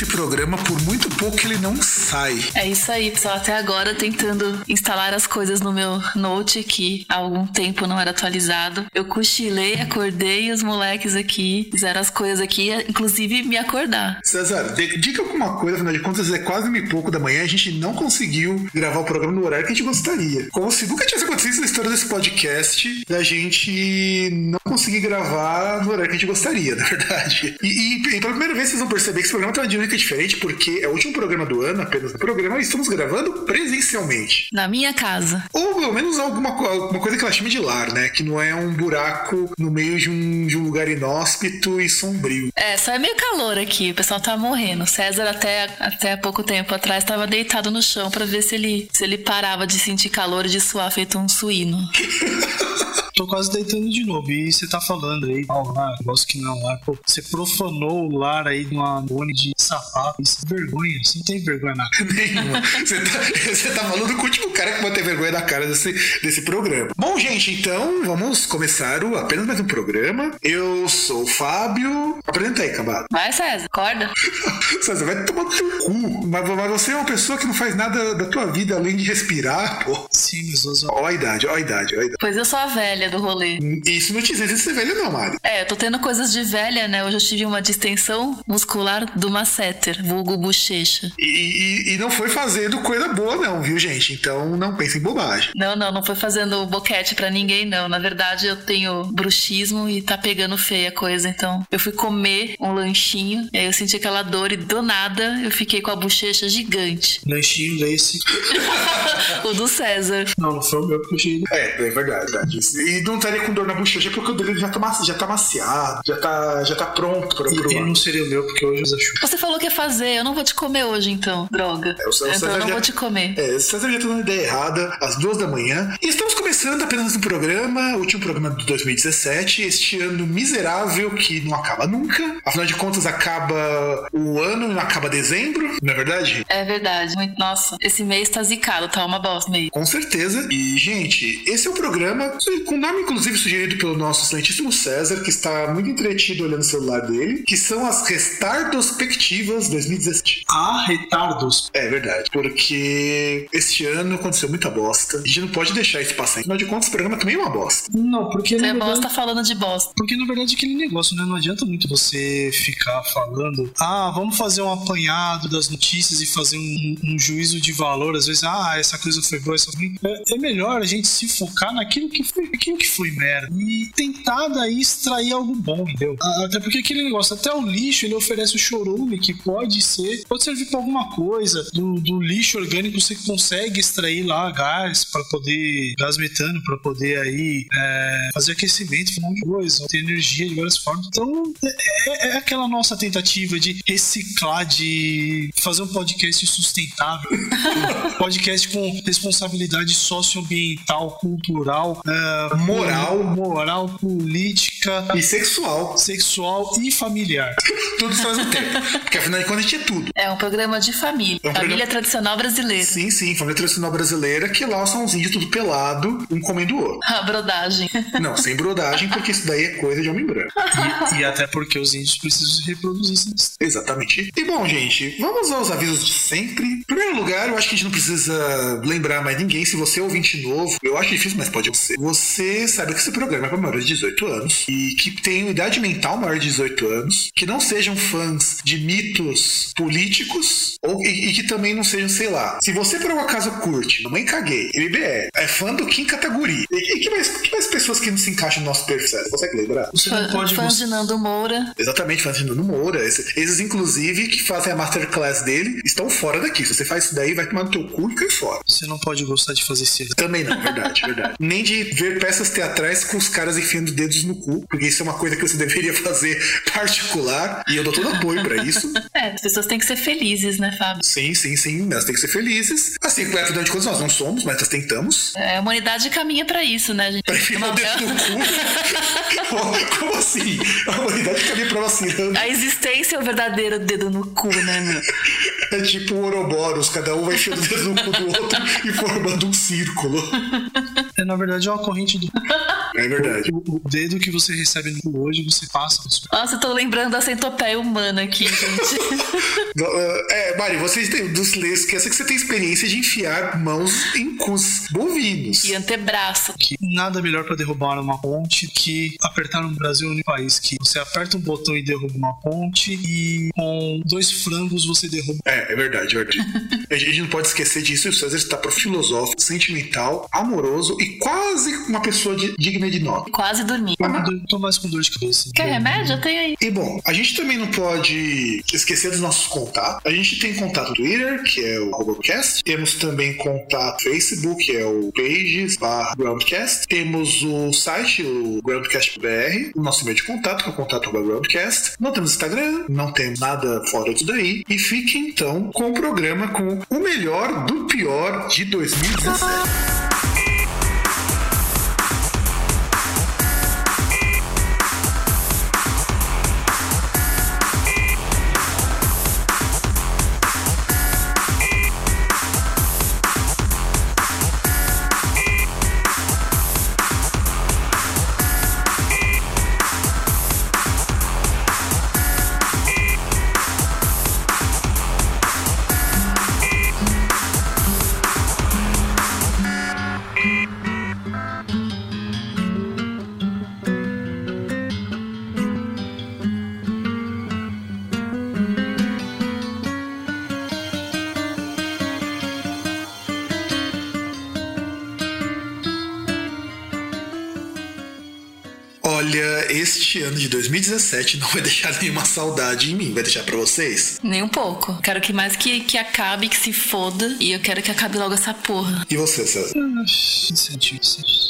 Esse programa, por muito pouco, ele não sai. É isso aí, pessoal. Até agora tentando instalar as coisas no meu note que há algum tempo não era atualizado. Eu cochilei, acordei os moleques aqui, fizeram as coisas aqui, inclusive me acordar. César, diga alguma coisa, afinal de contas, é quase me pouco da manhã, a gente não conseguiu gravar o programa no horário que a gente gostaria. Como se nunca tivesse acontecido na história desse podcast, da gente não conseguir gravar no horário que a gente gostaria, na verdade. E, e, e pela primeira vez vocês vão perceber que esse programa tem uma dinâmica diferente, porque é o último programa do ano, apenas do programa, estamos gravando presencialmente. Na minha casa. Ou pelo menos alguma, alguma coisa que ela chama de lar, né? Que não é um buraco no meio de um, de um lugar inóspito e sombrio. É, só é meio calor aqui, o pessoal tá morrendo. César até, até pouco tempo atrás estava deitado no chão para ver se ele, se ele parava de sentir calor e de suar feito um suíno. tô quase deitando de novo. E você tá falando aí, ó, lá, negócio que não lá. Pô, você profanou o lar aí de uma bone de sapato. Isso é vergonha. Você não tem vergonha na cara. Nenhuma. Você tá, você tá falando com o último cara que vai ter vergonha na cara desse, desse programa. Bom, gente, então vamos começar o apenas mais um programa. Eu sou o Fábio. Apresenta aí, cambada. Vai, César, acorda. César, vai tomar no teu cu. Mas, mas, você é uma pessoa que não faz nada da tua vida além de respirar, pô. Sim, mas Ó a idade, ó a idade, ó a idade. Pois eu sou a velha do rolê. Isso não te diz ser velha, não, Mari. É, eu tô tendo coisas de velha, né? Hoje eu tive uma distensão muscular do masseter, vulgo bochecha. E, e, e, não foi fazendo coisa boa, não, viu, gente? Então não pense em bobagem. Não, não, não foi fazendo boquete para ninguém, não. Na verdade, eu tenho bruxismo e tá pegando feia a coisa. Então, eu fui comer um lanchinho, e aí eu senti aquela dor e do nada eu fiquei com a bochecha gigante. Lanchinho desse. o do César. Não, não foi o meu que É, é verdade, verdade. E não estaria com dor na bochecha porque o dele já tá, já tá maciado, já tá, já tá pronto pra provar. E não seria o meu porque hoje usa chuva. Você falou que ia fazer, eu não vou te comer hoje então, droga. É, o, o então eu não já, vou te comer. É, o César já tá dando ideia errada às duas da manhã. E estamos começando apenas um programa, o último programa de 2017, este ano miserável que não acaba nunca. Afinal de contas, acaba o ano e não acaba dezembro, não é verdade? É verdade. Nossa, esse mês tá zicado, tá uma bosta meio. Com certeza. E, gente, esse é o programa com nome inclusive sugerido pelo nosso excelentíssimo César, que está muito entretido olhando o celular dele, que são as Restardospectivas 2017. Ah, retardos. É verdade, porque este ano aconteceu muita bosta. A gente não pode deixar isso passar. Afinal de contas, o programa também é uma bosta. Não, porque. Você é verdade... bosta falando de bosta. Porque na verdade aquele negócio, né? Não adianta muito você ficar falando, ah, vamos fazer um apanhado das notícias e fazer um, um juízo de valor. Às vezes, ah, essa coisa foi boa, essa foi. É, é melhor a gente se focar naquilo que foi, aquilo que foi merda e tentar daí extrair algo bom, entendeu? Até porque aquele negócio, até o lixo ele oferece o chorume que pode ser, pode servir para alguma coisa. Do, do, lixo orgânico você consegue extrair lá gás para poder, gás metano para poder aí é, fazer aquecimento, um monte de coisa, ter energia de várias formas. Então é, é, aquela nossa tentativa de reciclar, de fazer um podcast sustentável, podcast com responsabilidade socioambiental, cultural, é, moral, moral, política e sexual. Sexual e familiar. tudo ao mesmo tempo. Porque afinal de contas a gente é tudo. É um programa de família. É um família programa... tradicional brasileira. Sim, sim, família tradicional brasileira que lá são os índios tudo pelado, um comendo o outro. A brodagem. Não, sem brodagem, porque isso daí é coisa de homem branco. E, e até porque os índios precisam se reproduzir. Exatamente. E bom, gente, vamos aos avisos de sempre. Em primeiro lugar, eu acho que a gente não precisa lembrar mais ninguém. Se você é ouvinte novo, eu acho difícil, mas pode ser. Você sabe que esse programa é para maiores de 18 anos e que tenham idade mental maior de 18 anos, que não sejam fãs de mitos políticos ou, e, e que também não sejam, sei lá. Se você por um acaso curte Mamãe Caguei, MBR, é fã do Kim Kataguri, e, e que, mais, que mais pessoas que não se encaixam no nosso perfil? Você consegue lembrar? Você não pode fãs de Nando Moura. Exatamente, fãs de Nando Moura. Esses, esses, inclusive, que fazem a masterclass dele, estão fora daqui. Se você faz isso daí, vai tomar no teu cu e cai fora. Você não pode gostar de fazer isso. Também não, verdade, verdade. Nem de ver peças teatrais com os caras enfiando dedos no cu, porque isso é uma coisa que você deveria fazer particular, e eu dou todo apoio para isso. É, as pessoas têm que ser felizes, né, Fábio? Sim, sim, sim, elas têm que ser felizes. Assim, afinal de contas, nós não somos, mas nós tentamos. É, a humanidade caminha para isso, né, gente? Pra enfiar o dedo no cu? Como assim? A humanidade caminha pra uma ciranda. A existência é o verdadeiro dedo no cu, né, meu? É tipo o Ouroboros, cada um vai enfiando o dedo cu do outro e formando um círculo. É, na verdade, é uma corrente do. É verdade. O, o dedo que você recebe no hoje, você passa. Você... Nossa, eu tô lembrando da centopeia humana aqui, gente. é, Mari, vocês têm dos esqueça que você tem experiência de enfiar mãos em cus bovinos. E antebraço. Que nada melhor para derrubar uma ponte que apertar no Brasil no país que você aperta um botão e derruba uma ponte e com dois frangos você derruba. É, é verdade, é verdade. a gente não pode esquecer disso. O César está pro filosófico, sentimental, amoroso e quase uma pessoa de, digna de nota. Quase dormi. Tô mais com dor de cabeça. Quer remédio? Eu tenho aí. E bom, a gente também não pode esquecer dos nossos contatos. A gente tem contato no Twitter, que é o Robocast. Temos também contato no Facebook, que é o pages barra Groundcast. Temos o site, o Groundcast.br, o nosso e-mail de contato, que é o contato Groundcast. Não temos Instagram, não temos nada fora disso daí. E fique então com o programa com o melhor do pior de 2017. Ano de 2017 não vai deixar nenhuma saudade em mim. Vai deixar para vocês? Nem um pouco. Quero que mais que, que acabe, que se foda. E eu quero que acabe logo essa porra. E você, César?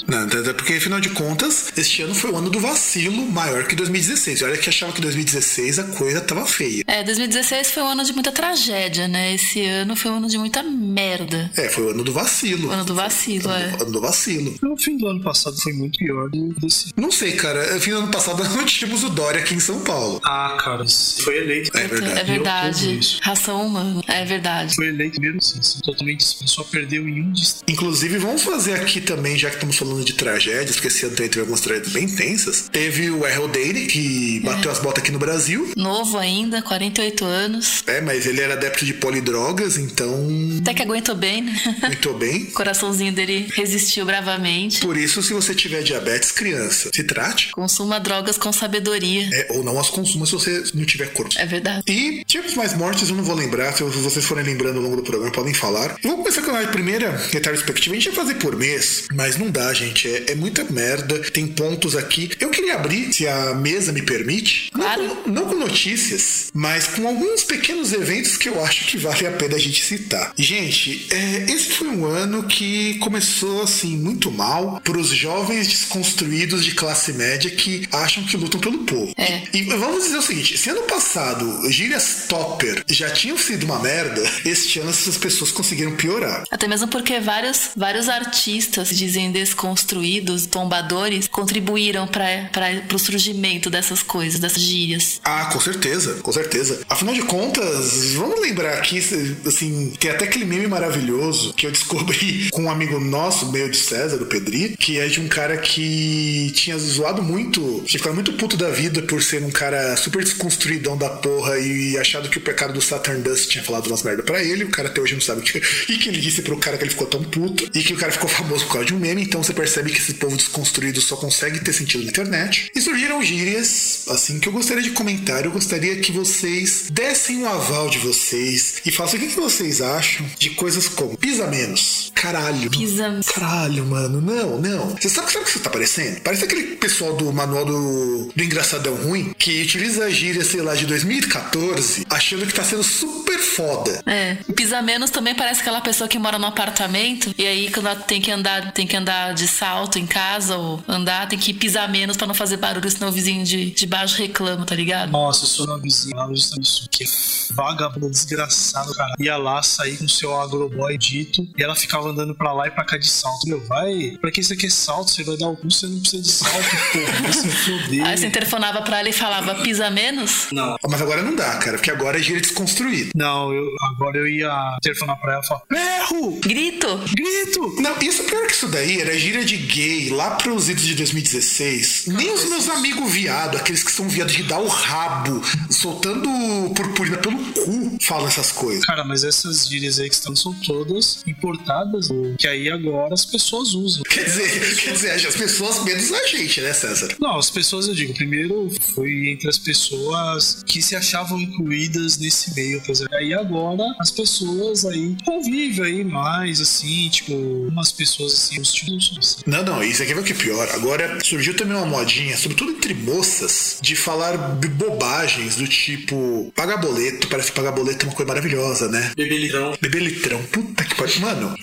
Não, até porque, afinal de contas, este ano foi o ano do vacilo maior que 2016. Olha que achava que 2016 a coisa tava feia. É, 2016 foi um ano de muita tragédia, né? Esse ano foi um ano de muita merda. É, foi o ano do vacilo. O ano do vacilo, ano é. Do, ano do vacilo. O fim do ano passado foi muito pior do que desse. Não sei, cara. O fim do ano passado não tínhamos o Dória aqui em São Paulo. Ah, cara, foi eleito. É verdade. É verdade. Ração humana. É verdade. Foi eleito mesmo sim. Totalmente só perdeu em um distrito. Inclusive, vamos fazer aqui também, já que estamos falando de tragédias, porque esse ano teve algumas tragédias bem intensas. Teve o Errol Daly, que bateu é. as botas aqui no Brasil. Novo ainda, 48 anos. É, mas ele era adepto de polidrogas, então. Até que aguentou bem, né? Aguentou bem. o coraçãozinho dele resistiu bravamente. Por isso, se você tiver diabetes, criança, se trate. Consuma droga drogas com sabedoria. É, ou não as consuma se você não tiver corpo. É verdade. E tipos mais mortes eu não vou lembrar, se vocês forem lembrando ao longo do programa, podem falar. Eu vou começar com a primeira retrospectiva. A gente vai fazer por mês, mas não dá, gente. É, é muita merda. Tem pontos aqui. Eu queria abrir, se a mesa me permite. Claro. Não, com, não com notícias, mas com alguns pequenos eventos que eu acho que vale a pena a gente citar. Gente, é, esse foi um ano que começou assim muito mal para os jovens desconstruídos de classe média que acham que lutam pelo povo. É. E, e vamos dizer o seguinte: se ano passado gírias topper já tinham sido uma merda, este ano essas pessoas conseguiram piorar. Até mesmo porque vários, vários artistas, dizem desconstruídos, tombadores, contribuíram para o surgimento dessas coisas, dessas gírias. Ah, com certeza, com certeza. Afinal de contas, vamos lembrar aqui, assim, tem até aquele meme maravilhoso que eu descobri com um amigo nosso, meio de César, do Pedri, que é de um cara que tinha zoado muito, tinha ficado muito puto da vida por ser um cara super desconstruidão da porra e achado que o pecado do Saturn Dust tinha falado umas merda pra ele. O cara até hoje não sabe o que. E que ele disse pro cara que ele ficou tão puto. E que o cara ficou famoso por causa de um meme. Então você percebe que esse povo desconstruído só consegue ter sentido na internet. E surgiram gírias, assim, que eu gostaria de comentar. Eu gostaria que vocês dessem um aval de vocês e façam o que, que vocês acham de coisas como pisa menos. Caralho. Pisa. Caralho, mano. Não, não. Você sabe, sabe o que você tá parecendo? Parece aquele pessoal do manual do do, engraçadão ruim que utiliza a gíria, sei lá, de 2014, achando que tá sendo super foda. É. Pisa menos também parece aquela pessoa que mora no apartamento e aí quando ela tem que andar, tem que andar de salto em casa ou andar, tem que pisar menos para não fazer barulho, senão o vizinho de, de baixo reclama, tá ligado? Nossa, eu sou uma vizinha lá isso, que é vagabundo desgraçado, cara. Ia lá sair com o seu agroboy dito e ela ficava andando pra lá e pra cá de salto. Meu, vai. Pra que você quer salto? Você vai dar o cu, você não precisa de salto, porra. vai se foder. Aí você interfonava pra ela e falava, pisa menos? Não, Mas agora não dá, cara, porque agora é gíria desconstruída. não, eu, agora eu ia telefonar pra ela e falar: Erro! Grito! Grito! Não, isso pior que isso daí era gíria de gay lá pros idos de 2016. Nem os meus amigos viado, aqueles que são viados de dar o rabo, soltando purpurina pelo cu, falam essas coisas. Cara, mas essas gírias aí que estão são todas importadas, que aí agora as pessoas usam. Quer dizer, quer dizer, as pessoas menos a gente, né, César? Não, as pessoas, digo, primeiro foi entre as pessoas que se achavam incluídas nesse meio, por exemplo. Aí agora as pessoas aí convivem aí mais, assim, tipo, umas pessoas assim, os tipos assim. Não, não, isso aqui é o que é pior. Agora surgiu também uma modinha, sobretudo entre moças, de falar bobagens do tipo pagar boleto, parece que pagar boleto é uma coisa maravilhosa, né? Bebelirão. Bebê litrão, puta que pariu. Mano,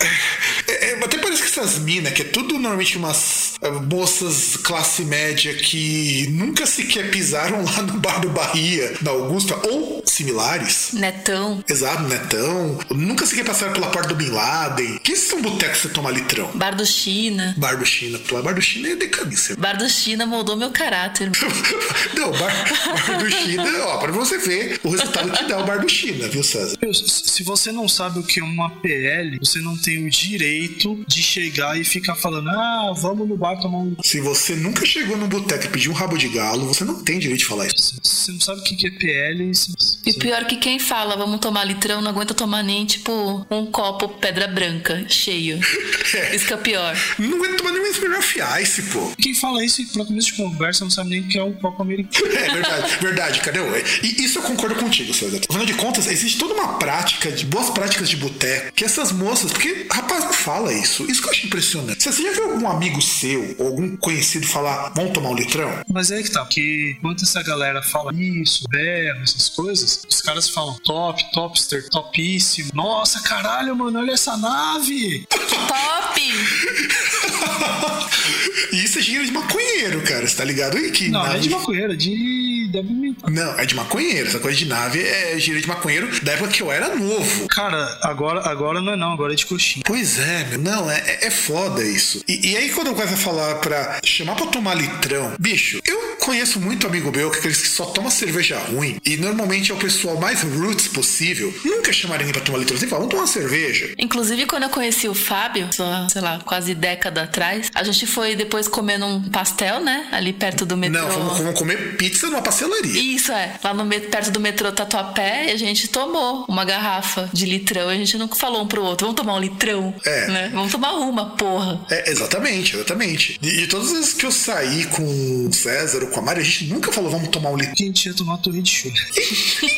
essas minas, que é tudo normalmente umas é, moças classe média que nunca sequer pisaram lá no bar do Bahia, na Augusta, ou similares. Netão. Exato, Netão. Nunca sequer passaram pela porta do Bin Laden. Que são botecos que você toma litrão? Bar do China. Bar do China. Pô, Bar do China é decadência. Bar do China moldou meu caráter. Não, bar, bar do China, ó, pra você ver o resultado que dá o Bar do China, viu, César? Se você não sabe o que é uma PL, você não tem o direito de chegar e ficar falando, ah, vamos no bar tomar um. Se você nunca chegou num boteco e pediu um rabo de galo, você não tem direito de falar isso. Você não sabe o que é PL. você- E pior que quem fala, vamos tomar litrão, não aguenta tomar nem, tipo, um copo pedra branca, cheio. Isso que é o pior. Não aguento tomar nenhum Smirnoff Ice, pô. Quem fala isso pra começo de conversa não sabe nem o que é um copo americano. É verdade, verdade, cadê? o- E isso eu concordo contigo, César. Afinal de contas, existe toda uma prática de boas práticas de boteco que essas moças, porque rapaz não fala isso. Isso que eu acho impressionante. Você já viu algum amigo seu ou algum conhecido falar, vamos tomar um litrão? Mas é que tá, porque enquanto essa galera fala isso, berra, essas coisas, os caras falam top, topster, topíssimo. Nossa, caralho, mano, olha essa nave! Top! E isso é gíria de maconheiro, cara. Você tá ligado aí que Não, não é nave- de maconheira, de deve mental. Não, é de maconheiro. Essa coisa de nave é gíria de maconheiro da época que eu era novo. Cara, agora, agora não é não, agora é de coxinha. Pois é, meu. Não, é, é- é foda isso. E, e aí, quando eu começo a falar pra chamar pra tomar litrão, bicho, eu conheço muito amigo meu que é aqueles que só toma cerveja ruim. E normalmente é o pessoal mais roots possível. Nunca chamaria ninguém pra tomar litrão. Você fala, vamos tomar cerveja. Inclusive, quando eu conheci o Fábio, só, sei lá, quase década atrás, a gente foi depois comer num pastel, né? Ali perto do metrô. Não, vamos, comer pizza numa pastelaria. Isso é, lá no perto do metrô Tatuapé, e a gente tomou uma garrafa de litrão. A gente nunca falou um pro outro, vamos tomar um litrão, É. né? Vamos tomar uma, porra. É, exatamente, exatamente. E, e todas as vezes que eu saí com o César ou com a Mari, a gente nunca falou, vamos tomar um litrão. A gente ia tomar torre de churro.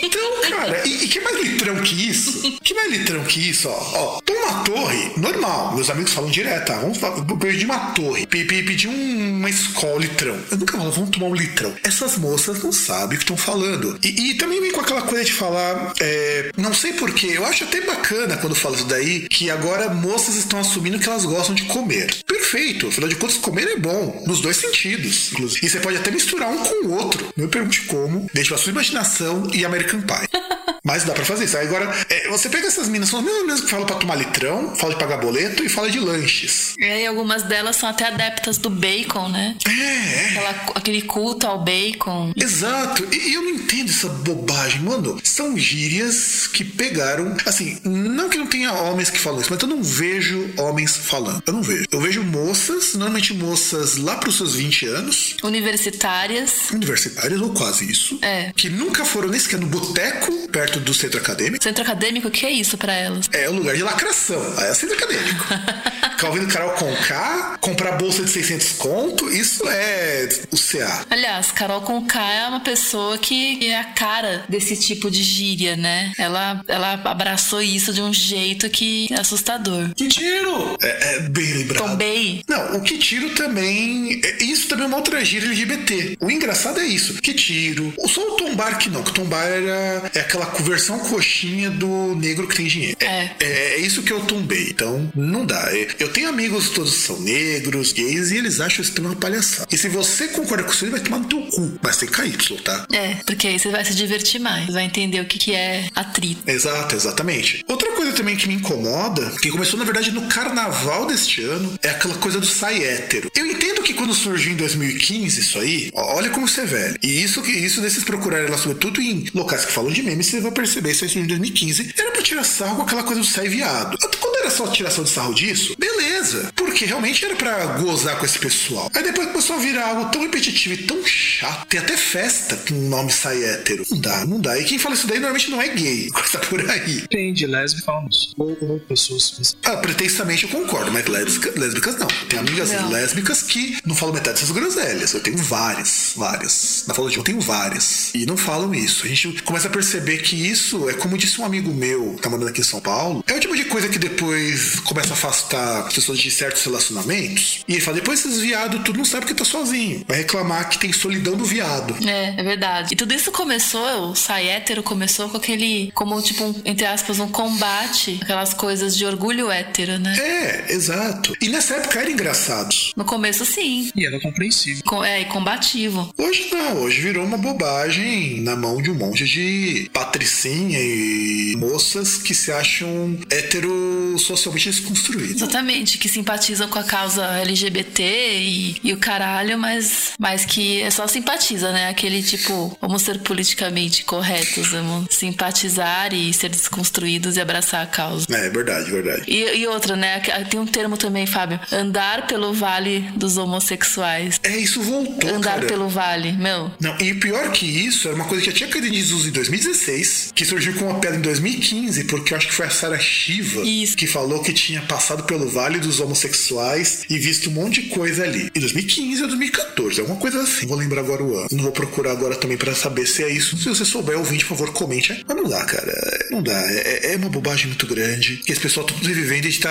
Então, cara, e, e que mais litrão que isso? Que mais litrão que isso, ó? Ó, toma uma torre, normal. Meus amigos falam direto, tá? Vamos pedir uma torre, pe- pe- pedir um- uma escola litrão. Eu nunca falo, vamos tomar um litrão. Essas moças não sabem o que estão falando. E, e também vem com aquela coisa de falar, é, não sei porquê, eu acho até bacana quando fala isso daí, que agora moças estão assumindo que elas gostam de comer. Perfeito, afinal de contas, comer é bom, nos dois sentidos, inclusive. E você pode até misturar um com o outro. Não me pergunte como, deixa a sua imaginação e American Pie. Mas dá pra fazer isso. Aí Agora, é, você pega essas minas, são as mesmas minas que falam pra tomar litrão, fala de pagar boleto e fala de lanches. E aí algumas delas são até adeptas do bacon, né? É, é. Aquela- aquele culto ao bacon. Exato, e e eu não entendo essa bobagem, mano. São gírias que pegaram. Assim, não que não tenha homens que falam isso, mas eu não vejo homens falando. Eu não vejo. Eu vejo moças, normalmente moças lá pros seus 20 anos, Universitárias. universitárias ou quase isso, É. que nunca foram nem sequer no boteco perto do centro acadêmico. Centro acadêmico, o que é isso pra elas? É o lugar de lacração. Aí é centro acadêmico. Ficar ouvindo Carol Conká, comprar bolsa de 600 conto, isso é o CA. Aliás, Carol Conká é uma pessoa que é a cara desse tipo de gíria, né? Ela, ela abraçou isso de um jeito que é assustador. Que tiro! É, é bem lembrado. Tombei. Não, o que tiro também. é- Isso também é uma outra gíria LGBT. O engraçado é isso. Que tiro. Só o tombar que não, que o tombar era, é aquela versão coxinha do negro que tem dinheiro. É. É, é isso que eu tombei. Então, não dá. É, Eu tenho amigos todos são negros, gays, e eles acham isso também uma palhaçada. E se você concorda com isso, ele vai tomar no teu cu. Mas tem KY, tá? É, porque aí você vai se divertir mais. Você vai entender o que, que é atrito. Exato, exatamente. Outra coisa também que me incomoda, que começou na verdade no carnaval deste ano, é aquela coisa do sai hétero. Eu entendo que quando surgiu em 2015 isso aí, olha como você é velho. E isso que isso desses procurarem lá, sobretudo em locais que falam de memes, você vai perceber isso em 2015. Era pra tirar sarro com aquela coisa do sai viado. Quando era só tiração de sarro disso, beleza. Porque realmente era pra gozar com esse pessoal. Aí depois começou a virar algo tão repetitivo e tão chato. Tem até festa com o nome sai hétero. Não dá, não dá. E quem fala isso daí normalmente não é gay. Coisa por aí. Depende, lésbica falam isso. Ou, ou pessoas. Ah, pretensamente eu concordo, mas lésbica, lésbicas não. Tem amigas Não. lésbicas que não falam metade dessas groselhas. Eu tenho várias, várias. Na fala de eu tenho várias. E não falam isso. A gente começa a perceber que isso é como disse um amigo meu que tá morando aqui em São Paulo. É o tipo de coisa que depois começa a afastar as pessoas de certos relacionamentos. E ele fala, depois esses viados tudo não sabe que tá sozinho. Vai reclamar que tem solidão do viado. É, é verdade. E tudo isso começou, o sai hétero começou com aquele, como tipo, um, entre aspas, um combate, aquelas coisas de orgulho hétero, né? É, exato. E nessa época era engraçado. No começo, sim. E era compreensível. Com- É, e combativo. Hoje não, hoje virou uma bobagem na mão de um monte de sim e moças que se acham heterossocialmente desconstruídas. Exatamente, que simpatizam com a causa LGBT e, e o caralho, mas, mas que é só simpatiza, né? Aquele tipo, vamos ser politicamente corretos, vamos simpatizar e ser desconstruídos e abraçar a causa. É, é verdade, verdade. E, e outra, né? Ah, tem um termo também, Fábio. Andar pelo vale dos homossexuais. É, isso voltou. Andar cara. pelo vale, meu. Não, e pior que isso, era uma coisa que já tinha cadenizado em 2016 que surgiu com uma pedra em 2015, porque eu acho que foi a Sarah Shiva Isso. que falou que tinha passado pelo Vale dos Homossexuais e visto um monte de coisa ali. Em 2015 ou 2014, alguma coisa assim. Vou lembrar agora o ano. Não vou procurar agora também para saber se é isso. Se você souber, ouvinte, por favor, comente. Mas não dá, cara. Não dá. É, é, é uma bobagem muito grande. Que esse pessoal tá vivendo e está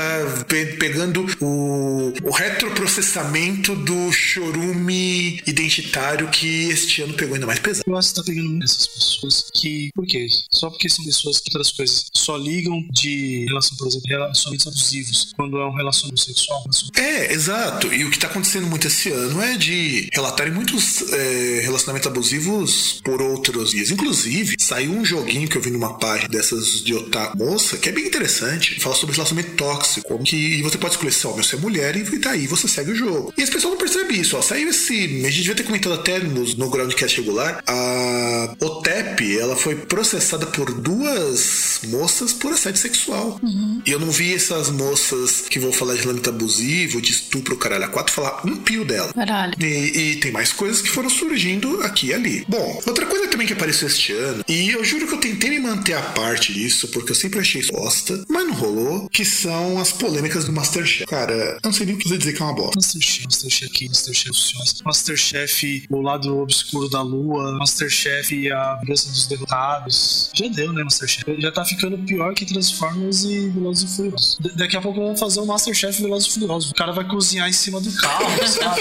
pe pegando o, o retroprocessamento do chorume identitário que este ano pegou ainda mais pesado. Eu acho que tá pegando essas pessoas que. Por quê? Só porque são pessoas que outras coisas só ligam de relação, por exemplo, relacionamentos abusivos quando é um relacionamento sexual. relacionamento- É, exato. E o que tá acontecendo muito esse ano é de relatarem muitos é, relacionamentos abusivos por outros dias. Inclusive, saiu um joguinho que eu vi numa página dessas de otaku moça, que é bem interessante. Fala sobre relacionamento tóxico. Como que e você pode escolher se homem ou se é mulher, e daí você segue o jogo. E as pessoas não percebem isso, ó. Saiu esse. A gente devia ter comentado até no, no Groundcast regular. A OTEP, ela foi processada por duas moças por assédio sexual. E eu não vi essas moças que vão falar de relacionamento abusivo, de estupro, caralho, a quatro, falar um pio dela. Caralho. E, e tem mais coisas que foram surgindo aqui e ali. Bom, outra coisa também que apareceu este ano, e eu juro que eu tentei me manter a parte disso, porque eu sempre achei isso bosta, mas não rolou, que são as polêmicas do Masterchef. Cara, eu não sei nem o que dizer que é uma bosta. Masterchef, Masterchef aqui, Masterchef Masterchef O Lado Obscuro da Lua, Masterchef A Vingança dos Derrotados. Já deu, né, Masterchef? Já tá ficando pior que Transformers e Velozes e Furiosos. Da- daqui a pouco vamos fazer um Masterchef Velozes e Furiosos. O cara vai cozinhar em cima do carro, sabe?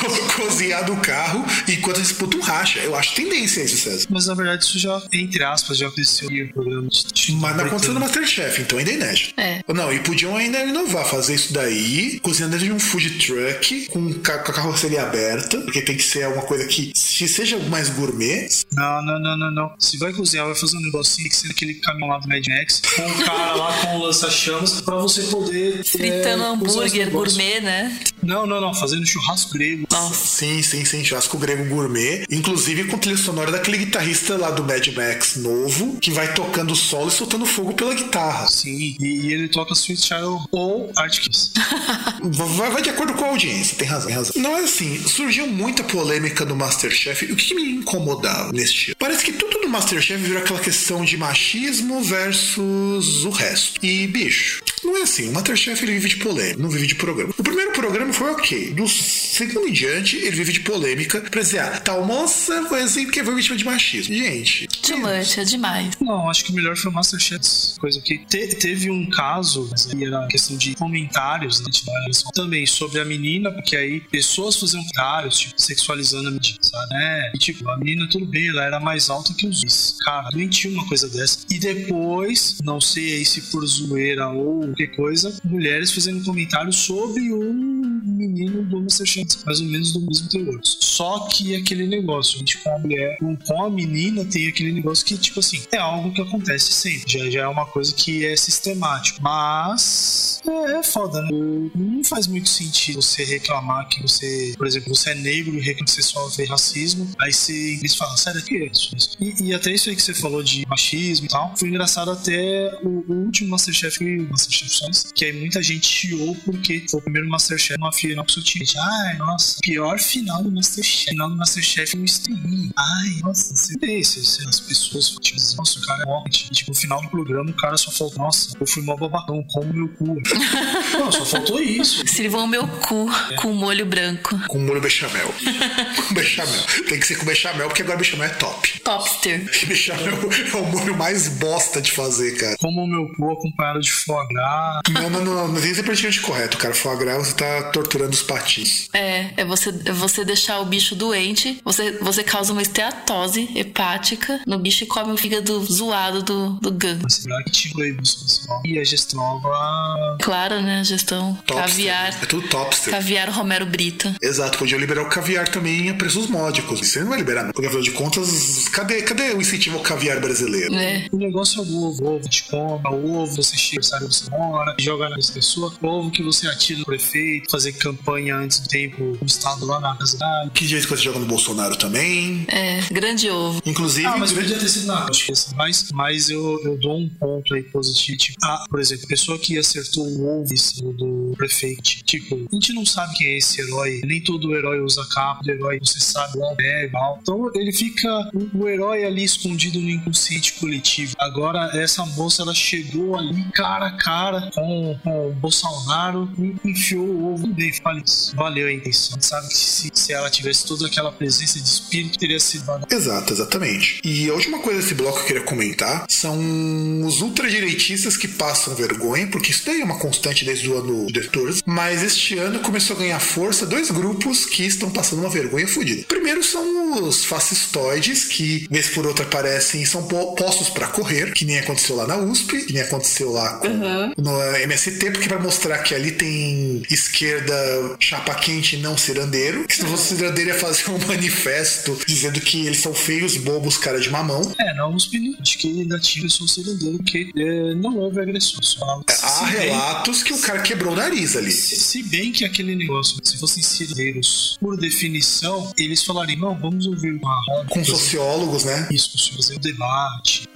Co- Cozinhar do carro enquanto disputa um racha. Eu acho tendência isso, César. Mas na verdade isso já, entre aspas, já aconteceu em programas de Mas não aconteceu no Masterchef, então ainda é inédito. É. Não, e podiam ainda inovar, fazer isso daí, cozinhando dentro de um food truck, com, ca- com a carroceria aberta, porque tem que ser alguma coisa que se seja mais gourmet. Não, não, não, não, não. Se vai cozinhar, vai fazer um negocinho que ser aquele caminhão lá do Mad Max, com o cara lá com o lança-chamas, pra você poder. Fritando é, usar os hambúrguer gourmet, né? Não, não, não. Fazendo churrasco grego. Nossa. Sim, sim, sim, churrasco grego gourmet. Inclusive com trilha sonora daquele guitarrista lá do Mad Max novo, que vai tocando solo e soltando fogo pela guitarra. Sim, e, e ele toca Sweet Child ou Arctic Kiss. Vai, vai de acordo com a audiência, tem razão, tem razão. Não é assim, surgiu muita polêmica no Masterchef. O que, que me incomodava neste ano? Parece que tudo no Masterchef virou aquela questão de machismo versus o resto. E, bicho, não é assim. O Masterchef ele vive de polêmica, não vive de programa. O primeiro programa foi ok. Do segundo em diante, ele vive de polêmica pra dizer, ah, tal moça foi assim porque foi vítima de machismo. Gente. Too much, é demais. Não, acho que o melhor foi o Masterchef. Coisa que te- teve um caso, mas aí era questão de comentários, né? Também sobre a menina, porque aí pessoas faziam comentários, tipo, sexualizando a menina, sabe? né? E tipo, a menina, tudo bem, ela era mais alta que os. Cara, tinha uma coisa dessa. E depois, não sei aí se por zoeira ou qualquer coisa, mulheres fazendo comentários sobre um menino do Masterchef, mais ou menos do mesmo teor. Só que aquele negócio, com a mulher, com- a menina, tem aquele negócio que, tipo assim, é algo que acontece sempre. Já, já é uma coisa que é sistemático. Mas É, é foda, né? Não faz muito sentido você reclamar que você, por exemplo, você é negro e reclama que você sofre racismo. Aí você, eles falam, sério, que é isso? E, e, até isso aí que você falou de machismo e tal, foi engraçado até o, o último Masterchef, Masterchef Songs, que aí muita gente chiou porque foi o primeiro Masterchef uma final pro seu time. Ai, nossa, pior final do Masterchef. Final do Masterchef no stream. Ai, nossa, você vê isso, as pessoas, tipo, nossa, o cara é morte. Tipo, no final do programa o cara só faltou, nossa, eu fui mó babacão, como meu cu. Não, só faltou isso. Sirvam meu cu é. com molho branco. Com molho bechamel. com bechamel. Tem que ser com bechamel, porque agora bechamel é top. Topster. Bechamel é o molho mais bosta de fazer, cara. Como o meu cu acompanhado de foie gras. Não, não, não, não tem ser praticamente correto, cara. Foie gras você tá torturando os patins. É, é você, é você deixar o bicho doente, você, você causa uma esteatose hepática no bicho e come o fígado zoado do, do aí E a gestão nova. Claro, né? A gestão. Topster. Caviar. É tudo topster. Caviar Romero Brito. Exato, podia liberar o caviar também a preços módicos. Você não vai liberar, não. Porque afinal de contas, cadê, cadê o incentivo ao caviar brasileiro? É. O negócio é o ovo. Ovo te compra, o ovo você chega, sabe você mora, joga na pessoa. O ovo que você atira no prefeito, fazer campanha antes do tempo no estado lá na casa. Que jeito que você joga no Bolsonaro também. É, grande ovo. Inclusive. Ah, mas podia ter sido nada, acho que assim. Mas, mas eu, eu dou um ponto aí positivo. Tipo, ah, por exemplo, pessoa que acertou o ovo do prefeito. Tipo, a gente não sabe quem é esse herói. Nem todo herói usa capa do herói, você sabe o é igual. Então ele fica o herói ali escondido no inconsciente coletivo. Agora, essa moça ela chegou ali cara a cara com, com o Bolsonaro e enfiou o ovo dele. Valeu a intenção. Sabe que se, se ela tivesse toda aquela presença de espírito, teria sido. Exato, exatamente. E a última coisa desse bloco que eu queria comentar são os ultradireitistas que passam vergonha, porque isso daí é uma constante desde o ano de 14, mas este ano começou a ganhar força dois grupos que estão passando uma vergonha fodida. Primeiro são os fascistoides, que vez por outra aparecem são postos para correr, que nem aconteceu lá na USP, que nem aconteceu lá com, uhum. no MST, porque vai mostrar que ali tem esquerda chapa quente não cirandeiro, que se fosse cirandeiro ia fazer um manifesto dizendo que eles são feios, bobos, cara de mamão. É, na USP acho que ainda tinha pessoas cirandeiro que é, não houve agressão. Só, Há relatos bem, que o cara quebrou o nariz ali. Se, se bem que aquele negócio, se fossem cirandeiros, por definição, eles falariam, não, vamos ouvir uma roda. Com sociólogos, né? Isso, fazer um debate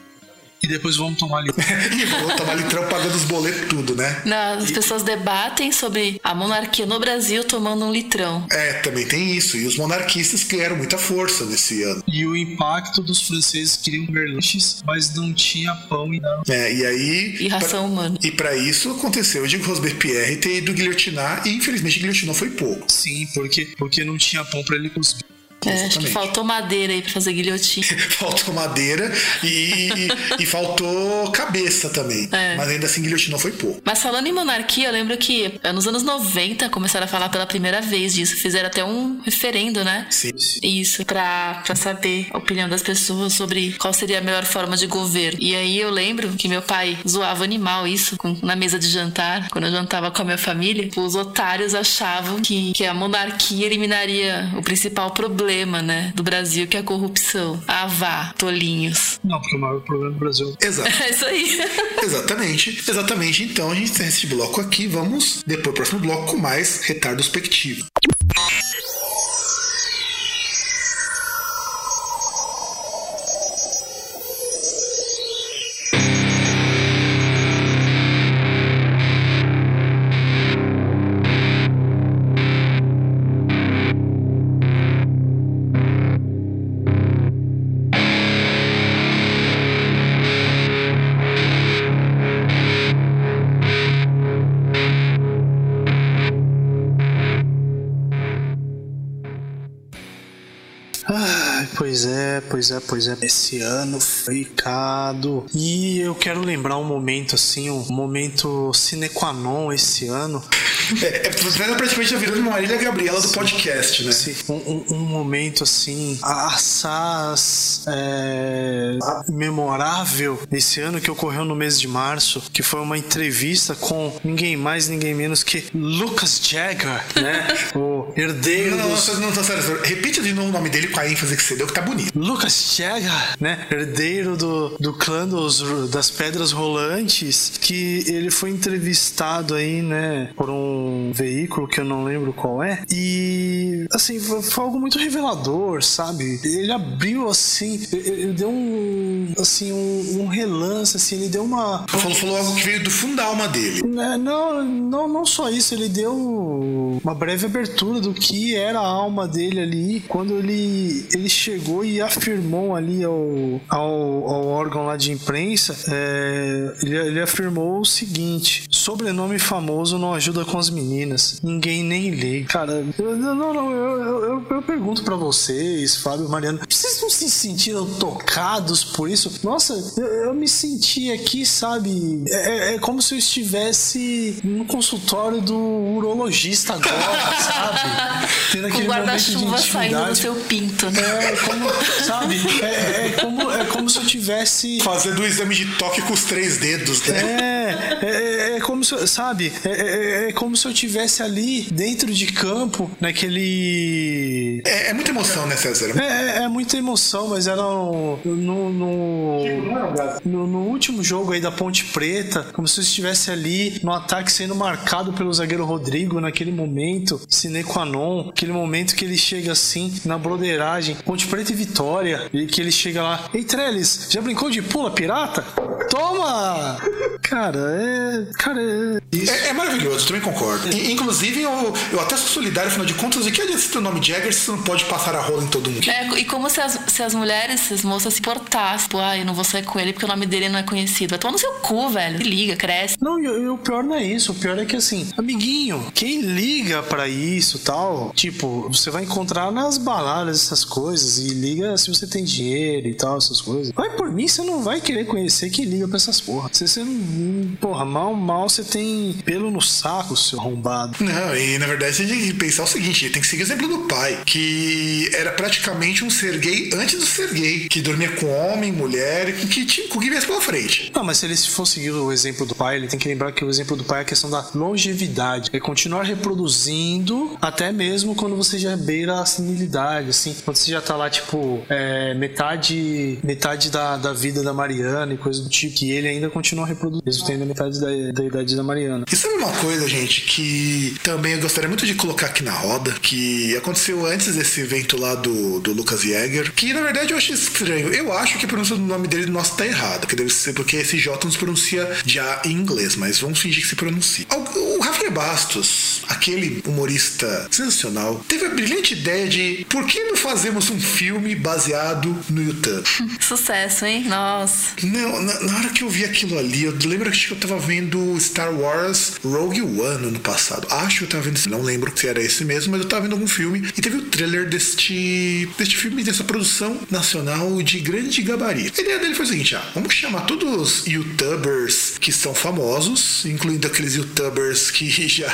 e depois vamos tomar litrão. e vamos tomar litrão pagando os boletos tudo, né? Não, as e... pessoas debatem sobre a monarquia no Brasil tomando um litrão. É, também tem isso. E os monarquistas ganharam muita força nesse ano. E o impacto dos franceses que queriam comer lanches, mas não tinha pão e não. É, e aí... E ração pra... humana. E para isso aconteceu de Robespierre ter ido guilhotinar e infelizmente guilhotinou foi pouco. Sim, porque, porque não tinha pão para ele cuspir. É, acho que faltou madeira aí pra fazer guilhotina. faltou madeira e, e, faltou cabeça também. É. Mas ainda assim, guilhotina foi pouco. Mas falando em monarquia, eu lembro que nos anos 90 começaram a falar pela primeira vez disso. Fizeram até um referendo, né? Sim. Isso, pra, pra saber a opinião das pessoas sobre qual seria a melhor forma de governo. E aí eu lembro que meu pai zoava animal isso com, na mesa de jantar, quando eu jantava com a minha família. Os otários achavam que, que a monarquia eliminaria o principal problema problema, né, do Brasil, que é a corrupção. Ah, vá, tolinhos. Não, porque o maior problema do Brasil. Exato. É isso aí. Exatamente. Exatamente. Então a gente tem esse bloco aqui. Vamos depois, próximo bloco, com mais retardo expectivo. Pois é, pois é. Esse ano foi cado. E eu quero lembrar um momento assim, um momento sine qua non esse ano. É, é você vai praticamente a virando Marília Gabriela do podcast, né? Sim, um, um, um momento assim, assaz é, memorável esse ano que ocorreu no mês de março, que foi uma entrevista com ninguém mais, ninguém menos que Lucas Jagger, né? o, herdeiro Não, dos... não, não, não, sério, repite de novo o nome dele com a ênfase que você deu, que tá bonito. Lucas Chega, né? Herdeiro do, do clã dos, das Pedras Rolantes, que ele foi entrevistado aí, né, por um veículo que eu não lembro qual é. E, assim, foi, algo muito revelador, sabe? Ele abriu, assim, ele, ele deu um, assim, um, um relance, assim, ele deu uma... Falou, falou algo que veio do fundo da alma dele. Né, Não, não, não só isso, ele deu uma breve abertura do que era a alma dele ali quando ele, ele chegou e afirmou ali ao, ao, ao órgão lá de imprensa, é, ele, ele afirmou o seguinte: sobrenome famoso não ajuda com as meninas, ninguém nem lê. Cara, eu, não, não, eu, eu, eu, eu pergunto pra vocês, Fábio e Mariana, vocês não se sentiram tocados por isso? Nossa, eu, eu me senti aqui, sabe? É, é como se eu estivesse no consultório do urologista agora, sabe? Tendo Com aquele guarda-chuva saindo do seu pinto, né? É como, sabe? É, é como, é como se eu tivesse. Fazendo o exame de toque com os três dedos, né? É, é, é como se, sabe? É, é, é como se eu tivesse ali dentro de campo, naquele. É, é muita emoção, né, César? É, é, é muita emoção, mas era no, no, no, no- no último jogo aí da Ponte Preta, como se eu estivesse ali no ataque sendo marcado pelo zagueiro Rodrigo naquele momento, sine qua non, aquele momento que ele chega assim na broderagem, Ponte Preta e Vitória, e que ele chega lá, ei Trellis, já brincou de pula pirata? Toma! Cara, é. Cara, é. Isso. É, é maravilhoso, eu também concordo. I- Inclusive, eu, eu até sou solidário, afinal de contas, o que adianta o nome Jagger se você não pode passar a rola em todo mundo? É, e como se as, se as mulheres, se as moças se portassem, tipo, ah, eu não vou sair com ele porque o nome dele não é conhecido. Vai tomar no seu cu, velho. Se liga, cresce. Não, e, e o pior não é isso. O pior é que, assim, amiguinho, quem liga pra isso tal, tipo, você vai encontrar nas baladas essas coisas e liga se você tem dinheiro e tal, essas coisas. Vai por mim, você não vai querer conhecer quem liga pra essas porra. Você, você não. Porra, mal, mal você tem pelo no saco, seu arrombado. Não, e na verdade você tem que pensar o seguinte: tem que seguir o exemplo do pai, que era praticamente um ser gay antes do ser gay, que dormia com homem, mulher, e com que o que viesse pela frente. Não, mas se ele for seguir o exemplo do pai, ele tem que lembrar que o exemplo do pai é a questão da longevidade. É continuar reproduzindo até mesmo quando você já beira a senilidade, assim. Quando você já tá lá, tipo, é, metade metade da, da vida da Mariana e coisa do tipo, que ele ainda continua reproduzindo, mesmo tendo metade da, da idade da Mariana. E sabe uma coisa, gente, que também eu gostaria muito de colocar aqui na roda, que aconteceu antes desse evento lá do, do Lucas Jäger, que na verdade eu acho estranho. Eu acho que a pronúncia do nome dele nosso tá errada, que deve ser porque esse J não se pronuncia já em inglês, mas vamos fingir que se pronuncia. O, o Rafinha Bastos, aquele humorista sensacional, teve a brilhante ideia de por que não fazemos um filme baseado no YouTube? Sucesso, hein? Nossa. Não, na, na hora que eu vi aquilo ali, eu lembro que eu tava vendo Star Wars Rogue One ano passado. Acho que eu tava vendo, não lembro se era esse mesmo, mas eu tava vendo algum filme e teve o trailer deste, deste filme, dessa produção nacional de grande gabarito. A ideia dele foi o seguinte: ah, vamos chamar todos os youtubers que são famosos, incluindo aqueles youtubers que já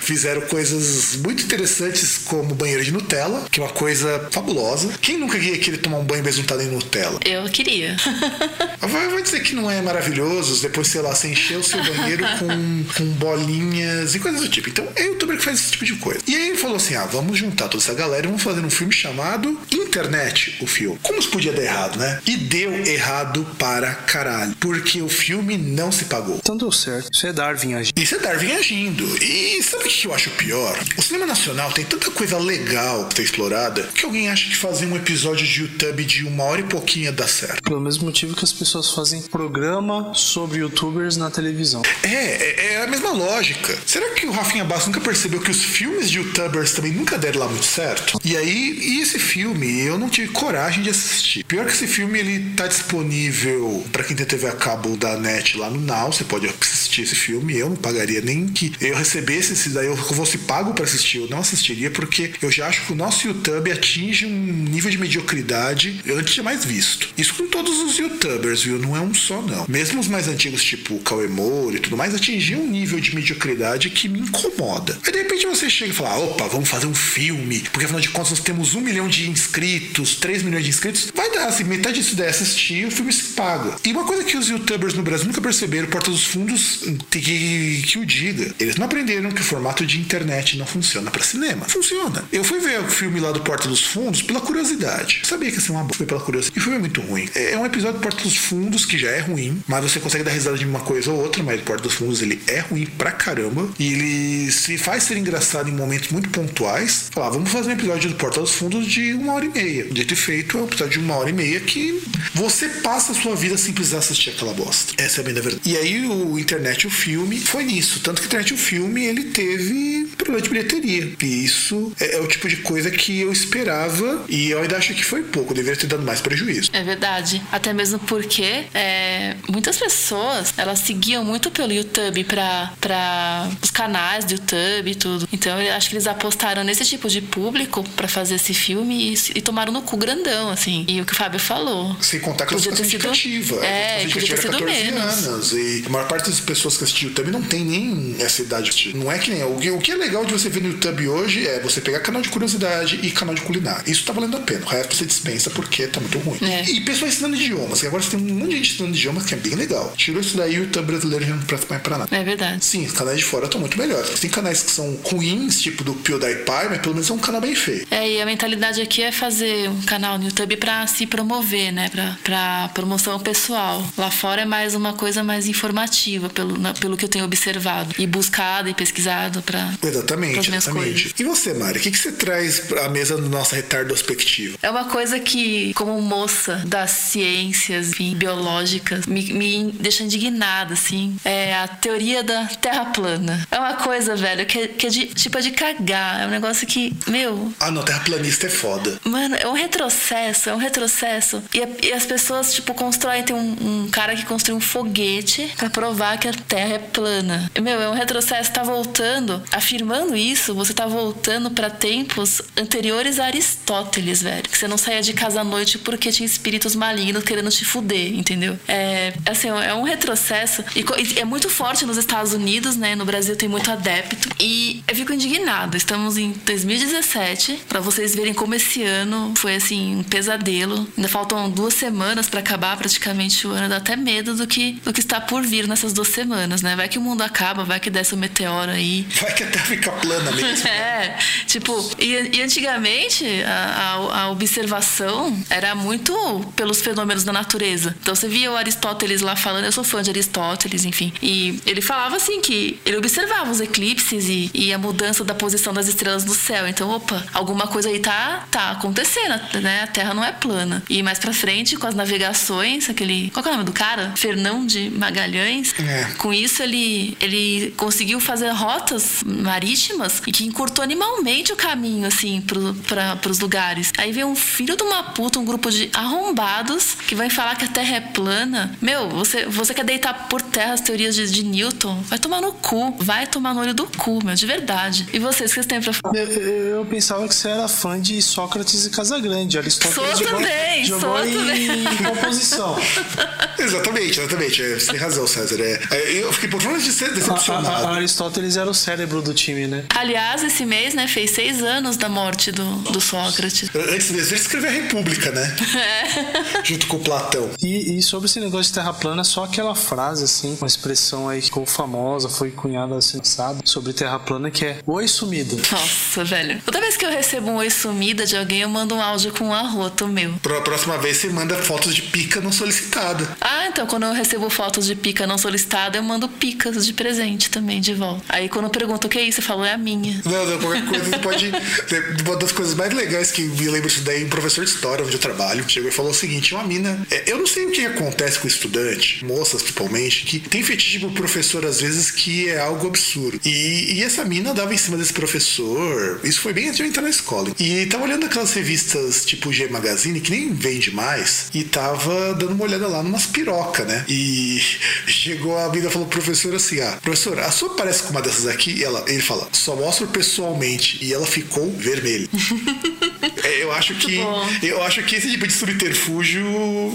fizeram coisas muito interessantes como banheiro de Nutella, que é uma coisa fabulosa. Quem nunca ia querer tomar um banho besuntado em Nutella? Eu queria. Vai, vai dizer que não é maravilhoso, depois, sei lá, você encher o seu banheiro com, com bolinhas e coisas do tipo. Então, é youtuber que faz esse tipo de coisa. E aí ele falou assim: ah, vamos juntar toda essa galera e vamos fazer um filme chamado Internet, o filme. Como isso podia dar errado, né? E deu errado para caralho. Porque o filme não se pagou. Então deu certo. Isso é Darwin agindo. Isso é Darwin agindo. E sabe o que eu acho pior? O cinema nacional tem tanta coisa legal pra ser explorada que alguém acha que fazer um episódio de YouTube de uma hora e pouquinho dar certo. Pelo mesmo motivo que as pessoas fazem programa sobre youtubers na televisão. É, é, é a mesma lógica. Será que o Rafinha Bastos nunca percebeu que os filmes de youtubers também nunca deram lá muito certo? E aí, e esse filme, eu não tive coragem de assistir. Pior que esse filme, ele tá disponível pra quem tem TV a cabo da net lá no Now. Você pode assistir esse filme. Eu não pagaria nem que eu recebesse esse daí, eu fosse pago pra assistir. Eu não assistiria porque eu já acho que o nosso YouTube atinge um nível de mediocridade antes mais visto. Isso com todos os youtubers, viu? Não é um só, não. Mesmo os mais antigos, tipo Cauê Moura e tudo mais, atingiam um nível de mediocridade que me incomoda. Aí de repente você chega e fala: opa, vamos fazer um filme, porque afinal de contas nós temos um milhão de inscritos, 3 milhões de inscritos. Vai dar, assim, metade disso der assistir, o filme se paga. E uma coisa que os youtubers no Brasil nunca perceberam, Porta dos Fundos, tem que, que o diga. Eles não aprenderam que o formato de internet não funciona para cinema. Funciona. Eu fui ver o filme lá do Porta dos Fundos pela curiosidade. Eu sabia que ia ser uma boa, foi pela curiosidade. E filme é muito ruim. É um episódio do Porta dos Fundos que já é ruim, mas você consegue dar risada de uma coisa ou outra, mas o Porta dos Fundos ele é ruim pra caramba. E ele se faz ser engraçado em momentos muito pontuais. Falar, vamos fazer um episódio do Porta dos Fundos de uma hora e meia. Dito e feito, é um episódio de uma hora e meia que você passa a sua vida sem precisar assistir aquela bosta. Essa é a minha verdade. E aí o internet o filme foi nisso. Tanto que o internet o filme ele teve problema de bilheteria. E isso é, é, o tipo de coisa que eu esperava e eu ainda acho que foi pouco. deveria ter dado mais prejuízo. É verdade. Até mesmo porque é, muitas pessoas elas seguiam muito pelo YouTube para os canais do YouTube e tudo. Então eu acho que eles apostaram nesse tipo de público para fazer esse filme e, e, tomaram no cu grandão, assim. E o que o Fábio falou. Sem contar que podia ter sido indicativa. É, podia ter sido menos. Anos, e a maior parte das pessoas que assistem YouTube não tem nem essa idade. Não é que nem. O que, o que é legal de você ver no YouTube hoje é você pegar canal de curiosidade e canal de culinária. Isso tá valendo a pena. O resto você dispensa porque tá muito ruim. É. E, pessoas ensinando idiomas. Agora você tem um monte de gente ensinando idiomas que é bem legal. Tirou isso daí, o YouTube brasileiro já não presta mais pra nada. É verdade. Sim, os canais de fora estão muito melhores. Tem canais que são ruins, tipo do PewDiePie, mas pelo menos é um canal bem feio. É, e a mentalidade aqui é fazer um canal no YouTube pra se promover, né? Pra, pra promoção pessoal. Lá fora é mais uma coisa mais informativa, pelo, na, pelo que eu tenho observado. E buscado e pesquisado pra. Exatamente, exatamente. E você, Mari, o que, que você traz pra mesa da nossa retardospectiva? É uma coisa que, como moça das ciências enfim, biológicas, me, me deixa indignada, assim. É a teoria da Terra plana. É uma coisa, velho, que, é, que é de, tipo, é de cagar. É um negócio que, meu. Ah, não, terraplanista é foda. Mano, é um retrocesso, é um retrocesso. E, e as pessoas, tipo, constroem. Tem um, um cara que construiu um foguete para provar que a Terra é plana. Meu, é um retrocesso. Tá voltando, afirmando isso, você tá voltando para tempos anteriores a Aristóteles, velho. Que você não saía de casa à noite porque tinha espíritos malignos querendo te fuder, entendeu? É, assim, é um retrocesso. E, é muito forte nos Estados Unidos, né? No Brasil tem muito adepto. E eu fico indignada. Estamos em 2017, para vocês verem como esse ano foi, assim, um pesadelo. Ainda faltam duas semanas para acabar praticamente o ano. Dá até medo do que, do que está por vir nessas duas semanas, né? Vai que o mundo acaba, vai que desce o um meteoro aí. Vai que a Terra fica plana mesmo. é, tipo, e, e antigamente a, a, a, observação era muito pelos fenômenos da natureza. Então você via o Aristóteles lá falando, eu sou fã de Aristóteles, enfim. E ele falava assim que ele observava os eclipses e, e a mudança da posição das estrelas no céu. Então, opa, alguma coisa aí tá, tá acontecendo, né? A Terra não é plana. E mais pra frente, com as navegações, aquele. Qual é o nome do cara? Fernão de Magalhães. É. Com isso, ele, ele conseguiu fazer rotas marítimas e que encurtou animalmente o caminho, assim, pro, pra, pros lugares. Aí vem um filho de uma puta, um grupo de arrombados que vai falar que a Terra é plana. Meu, você, você quer deitar por terra as teorias de, de Newton? Vai tomar no cu. Vai tomar no olho do cu, meu, de verdade. E vocês, o que vocês têm pra falar? Eu, eu, pensava que você era fã de Sócrates e Casagrande. Aristóteles sou jogou, também, jogou sou em, também. composição. exatamente, exatamente. É, você tem razão, César. É, eu fiquei por fora de ser decepcionado. A, a, a Aristóteles era o cérebro do time, né? Aliás, esse mês, né, fez seis anos da morte do, do Sócrates. Antes mesmo ele escreveu a República, né? É. Junto com Platão. E, e, sobre esse negócio de terra plana, só aquela frase, assim, uma expressão aí que ficou famosa, foi cunhada assim, sabe? Sobre terra plana, que é Oi sumida. Nossa, velho. Toda vez que eu recebo um Oi sumida de alguém, eu mando um áudio com um arroto meu. Pra próxima vez, você manda fotos de pica não solicitada. Ah, então quando eu recebo fotos de pica não solicitada, eu mando picas de presente também de volta. Aí quando eu pergunto o que é isso, eu falo, é a minha. Não, não, qualquer coisa pode. Uma das coisas mais legais que me lembro isso daí, um professor de história onde eu trabalho, chegou e falou o seguinte: uma mina. É, eu não sei o que acontece com o estudante, moças principalmente, que tem fetiche pro professor às vezes que é algo absurdo. E, e essa mina dava em cima desse professor. Isso foi bem antes de eu entrar na escola. E tava olhando aquelas revistas tipo G Magazine, que nem vende mais, e tava dando uma olhada lá numas piroca, né? E chegou a mina e falou pro professor assim: Ah, professor, a sua parece com uma dessas aqui? Ela, ele fala, só mostro pessoalmente. E ela ficou vermelha. É, eu acho que bom. eu acho que esse tipo de subterfúgio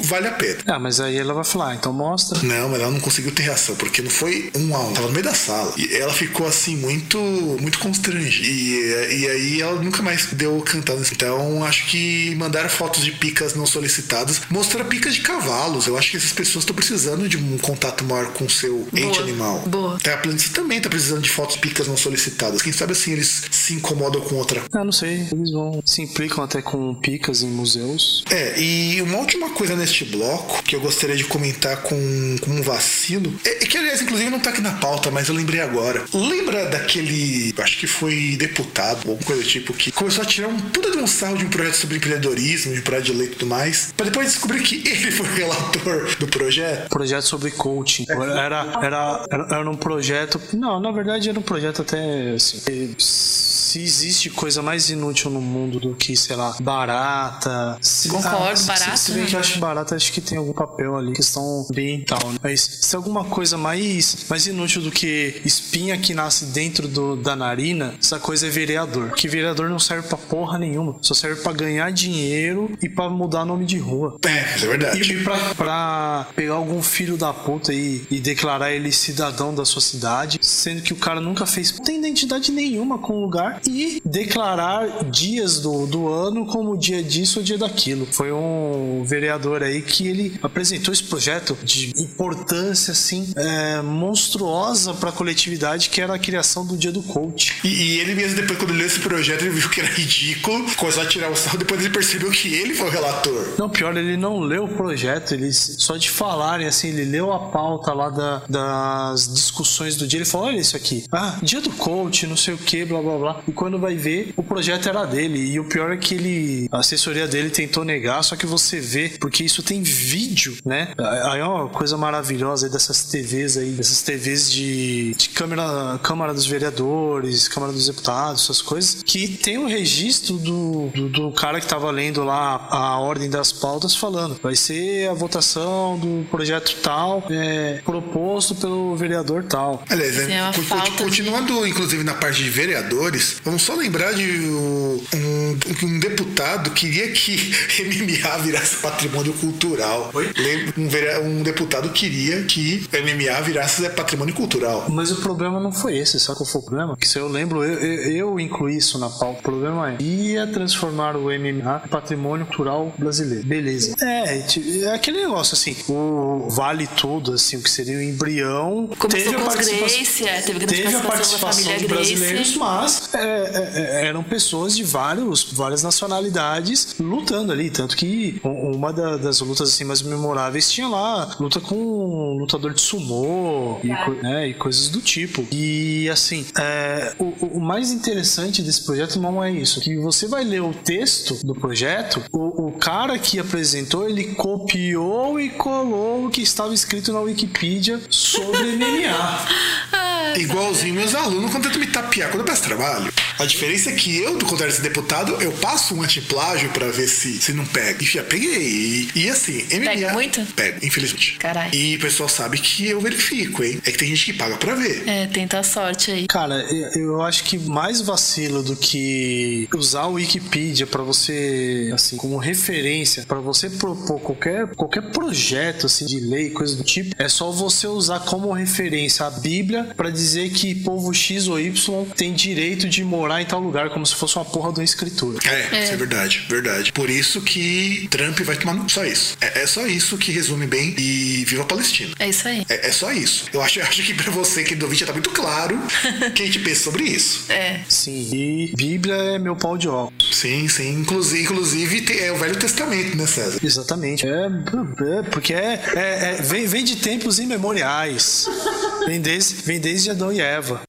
vale a pena. Ah, mas aí ela vai falar, então mostra. Não, mas ela não conseguiu ter reação, porque não foi um a um, tava no meio da sala. E ela ficou assim, muito muito constrangida. E, e aí ela nunca mais deu cantando. Então acho que mandar fotos de picas não solicitadas mostra picas de cavalos. Eu acho que essas pessoas estão precisando de um contato maior com o seu ente Boa, animal. boa. Terra Planista também tá precisando de fotos de picas não solicitadas. Quem sabe assim eles se incomodam com outra Ah, não sei. Eles vão se implicam até com picas em museus. É, e uma última coisa neste bloco que eu gostaria de comentar com, com um vacilo, é, é que aliás, inclusive não tá aqui na pauta, mas eu lembrei agora. Lembra daquele, acho que foi deputado, ou alguma coisa do tipo, que começou a tirar um puta de um sarro de um projeto sobre empreendedorismo, de projeto de lei e tudo mais, pra depois descobrir que ele foi o relator do projeto? Projeto sobre coaching. Era, era, era, era um projeto. Não, na verdade era um projeto até assim. Se existe coisa mais inútil no mundo do que, sei lá, barata. Se, Concordo, se- barata, Se, bem né? que eu acho que barata, acho que tem algum papel ali, questão ambiental, né? Mas se alguma coisa mais, mais inútil do que espinha que nasce dentro do, da narina, essa coisa é vereador. Que vereador não serve pra porra nenhuma. Só serve pra ganhar dinheiro e pra mudar nome de rua. É, é verdade. E pra, pra pegar algum filho da puta aí e declarar ele cidadão da sua cidade, sendo que o cara nunca fez, não tem identidade nenhuma com o lugar, e declarar dias do, do ano como dia disso ou dia daquilo. Foi um vereador aí que ele apresentou esse projeto de importância, assim, é, monstruosa pra coletividade, que era a criação do dia do coach. E, e ele mesmo, depois, quando leu esse projeto, ele viu que era ridículo, começou a tirar o sarro, depois ele percebeu que ele foi o relator. Não, pior, ele não leu o projeto, ele só de falarem assim, ele leu a pauta lá da- das discussões do dia, ele falou, olha isso aqui, ah, dia do coach, não sei o que, blá blá blá. E quando vai ver, o projeto era dele. E o pior é que ele, a assessoria dele tentou negar, só que você vê, porque isso tem vídeo, né? Aí é uma coisa maravilhosa aí dessas TVs aí, dessas TVs de, de câmara, Câmara dos Vereadores, Câmara dos Deputados, essas coisas, que tem o registro do, do, do cara que tava lendo lá a ordem das pautas falando, vai ser a votação do projeto tal, é, proposto pelo vereador tal. Aliás, né, é uma co- falta de- continuando inclusive na parte de vereadores, vamos só lembrar de um, um deputado queria que MMA virasse patrimônio cultural. Lembra- Um, vere- um deputado queria que MMA virasse patrimônio cultural. Mas o problema não foi esse, sabe qual foi o problema? Que se eu lembro, eu, eu, eu incluí isso na pauta. O problema é, ia transformar o MMA em patrimônio cultural brasileiro. Beleza. É, ti- é aquele negócio assim, o vale tudo, assim, o que seria o embrião. Começou a com os participa- Gracie, é, teve teve a participação participação de brasileiros, mas é, é, é, eram pessoas de vários, várias nacionalidades lutando ali. Tanto que uma da- das lutas assim, mais memoráveis tinha lá luta com um lutador de sumô e, co- né, e coisas do tipo. E assim, é, o, o- o mais interessante desse projeto não é isso. Que você vai ler o texto do projeto, o, o cara que apresentou, ele copiou e colou o que estava escrito na Wikipedia sobre MMA. Igualzinho meus alunos quando tentam me tapear quando eu peço trabalho. A diferença é que eu, do contrário desse deputado, eu passo um antiplágio pra ver se, se não pega. E já peguei. E, e assim, MMA. Pega muito? Pega, infelizmente. Caralho. E o pessoal sabe que eu verifico, hein? É que tem gente que paga pra ver. É, tenta a sorte aí. Cara, eu, eu acho que mais vacilo do que usar o Wikipedia pra você, assim, como referência, pra você propor qualquer, qualquer projeto, assim, de lei, coisa do tipo, é só você usar como referência a Bíblia pra dizer que povo X ou Y tem direito de morar em tal lugar, como se fosse uma porra de uma escritura. É, isso é verdade, verdade. Por isso que Trump vai tomar no- só isso. É, é só isso que resume bem e viva a Palestina. É isso aí. É, é só isso. Eu acho, eu acho que pra você que do vídeo já tá muito claro o que a gente pensa sobre isso. É. Sim, e Bíblia é meu pau de óculos. Sim, sim. Inclusive, inclusive é o Velho Testamento, né, César? Exatamente. É, é, porque é, é- é- vem, vem de tempos imemoriais. Vem desde, vem desde Adão e Eva.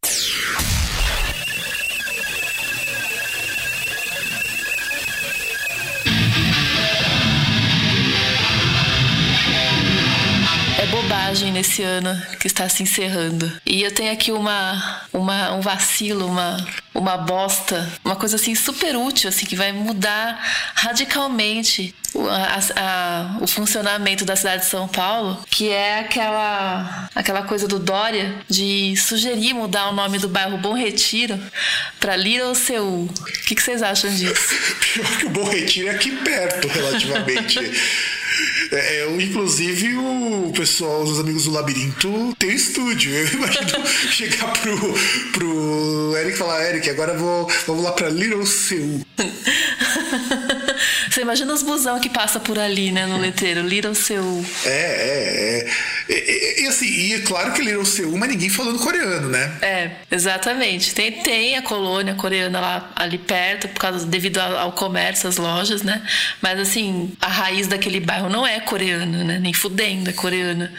Viagem nesse ano que está se encerrando. E eu tenho aqui uma, uma um vacilo, uma, uma bosta, uma coisa assim super útil, assim, que vai mudar radicalmente o, a, a, o funcionamento da cidade de São Paulo, que é aquela, aquela coisa do Dória de sugerir mudar o nome do bairro Bom Retiro para Little Seul. O que, que vocês acham disso? Pior que o Bom Retiro é aqui perto, relativamente. É, eu, inclusive, o pessoal, os amigos do Labirinto, tem um estúdio. Eu imagino chegar pro, pro Eric e falar: Eric, agora vou, vamos lá pra Little Seul. Você imagina os busão que passa por ali, né, no letreiro, Little Seul. É, é, é. E, e, assim, e é claro que Little Seul, mas ninguém falando coreano, né? É, exatamente. Tem, tem a colônia coreana lá ali perto, por causa, devido ao, ao comércio, às lojas, né? Mas assim, a raiz daquele bairro não é coreana, né? Nem fudendo é coreana.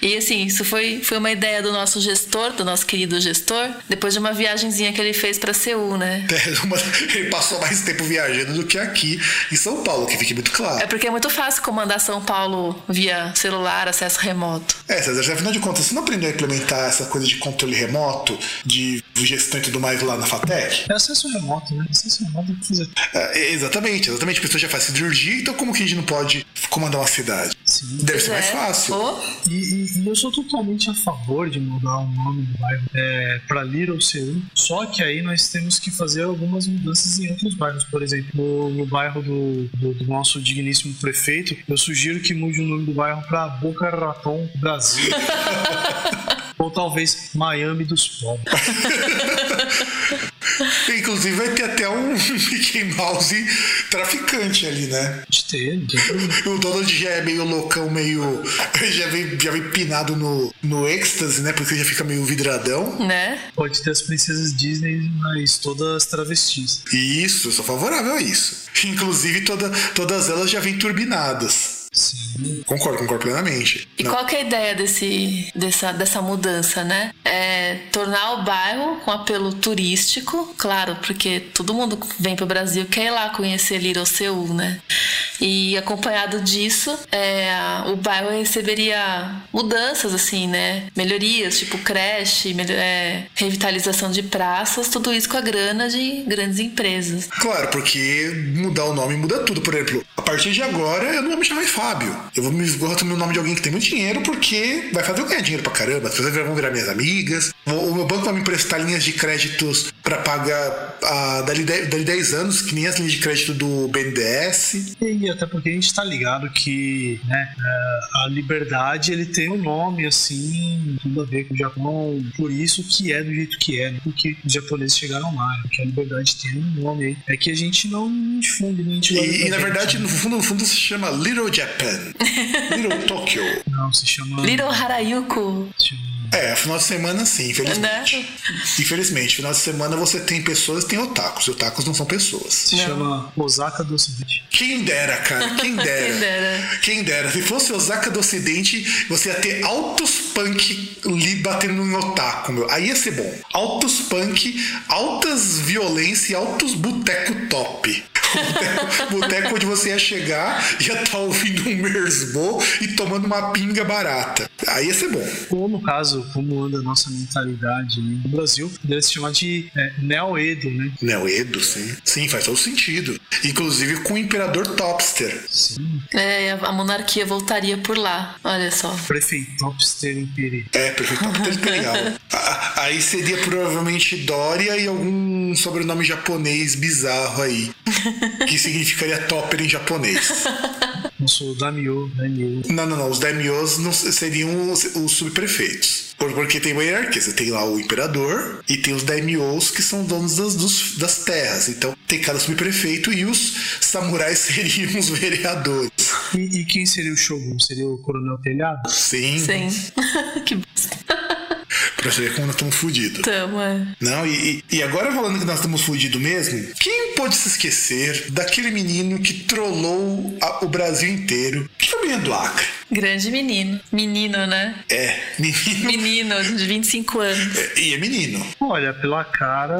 E assim, isso foi, foi uma ideia do nosso gestor, do nosso querido gestor, depois de uma viagenzinha que ele fez para Seul, né? É, uma, ele passou mais tempo viajando do que aqui em São Paulo, que fique muito claro. É porque é muito fácil comandar São Paulo via celular, acesso remoto. É, César, afinal de contas, você não aprendeu a implementar essa coisa de controle remoto, de gestão e tudo mais lá na FATEC? É acesso remoto, né? Acesso remoto é, exatamente, exatamente. A pessoa já faz cirurgia, então como que a gente não pode comandar uma cidade? Sim. Deve ser mais É. fácil. Oh, E, e- e eu sou totalmente a favor de mudar o nome do bairro é, para Little Seul. Só que aí nós temos que fazer algumas mudanças em outros bairros. Por exemplo, no, no bairro do, do- do nosso digníssimo prefeito, eu sugiro que mude o nome do bairro para Boca Raton Brasil. Ou talvez Miami dos Pobres. Inclusive vai ter até um Mickey Mouse traficante ali, né? De ter, tem problema. O Donald já é meio loucão, meio. Já vem, já vem pinado no, no êxtase, né? Porque já fica meio vidradão. né? Pode ter as princesas Disney, mas todas travestis. Isso, eu sou favorável a isso. Inclusive, toda, todas elas já vêm turbinadas. Sim. Concordo, concordo plenamente. E Não. qual que é a ideia desse, dessa, dessa mudança, né? É tornar o bairro com apelo turístico, claro, porque todo mundo vem pro Brasil quer ir lá conhecer Little Seul, né? E acompanhado disso, é, o bairro receberia mudanças, assim, né? Melhorias, tipo creche, melho- é, revitalização de praças, tudo isso com a grana de grandes empresas. Claro, porque mudar o nome muda tudo. Por exemplo, a partir de agora eu não vou me chamar de Fábio. Eu vou me esgotar no nome de alguém que tem muito dinheiro, porque vai fazer eu ganhar dinheiro pra caramba. As pessoas vão virar minhas amigas. O meu banco vai me emprestar linhas de créditos pra pagar ah, dali, 10, dali 10 anos, que nem as linhas de crédito do BNDES. E até porque a gente tá ligado que né, é, a liberdade ele tem um nome assim, tudo a ver com o Japão, por isso que é do jeito que é, né? porque os japoneses chegaram lá, né? porque a liberdade tem um nome aí. É que a gente não difunde, não E, e, na verdade, no fundo, no fundo se chama Little Japan. Little Tokyo. Não, se chama. Little se chama- É, final de semana sim, infelizmente. né? Infelizmente, final de semana você tem pessoas e tem otakus. E otakus não são pessoas. Se Não. chama Osaka do Ocidente. Quem dera, cara, quem dera. Quem dera. Quem dera. Se fosse Osaka do Ocidente, você ia ter altos punk ali batendo em otaku, meu. Aí ia ser bom. Altos punk, altas violência e altos boteco top. Boteco, boteco onde você ia chegar, ia estar ouvindo um Mersbo e tomando uma pinga barata. Aí ia ser bom. Ou no caso, como anda a nossa mentalidade aí no Brasil, poderia se chamar de é, Neo-Edo, né? Neo Edo, sim. Sim, faz todo sentido. Inclusive com o Imperador Topster. Sim. É, a monarquia voltaria por lá. Olha só. Prefeitopster Imperi. É. Muito legal. A- Aí seria provavelmente Dória e algum sobrenome japonês bizarro aí. Que significaria topper em japonês. Nosso Daimyo, Daimyo. Não, não, não. Os daimyos não seriam os, os subprefeitos. Por- Porque tem uma hierarquia. Você tem lá o imperador e tem os daimyos que são donos das, dos- das terras. Então tem cada subprefeito e os samurais seriam os vereadores. E, e quem seria o Shogun? Seria o Coronel Telhado? Sim. Sim. que bosta. Pra você ver como nós estamos fodidos. Tamo, é. Não, e, e- agora falando que nós estamos fudidos mesmo, quem pode se esquecer daquele menino que trollou a- o Brasil inteiro? Que foi o menino do Acre. Grande menino. Menino, né? É, menino. Menino de 25 anos. É, e é menino. Olha, pela cara,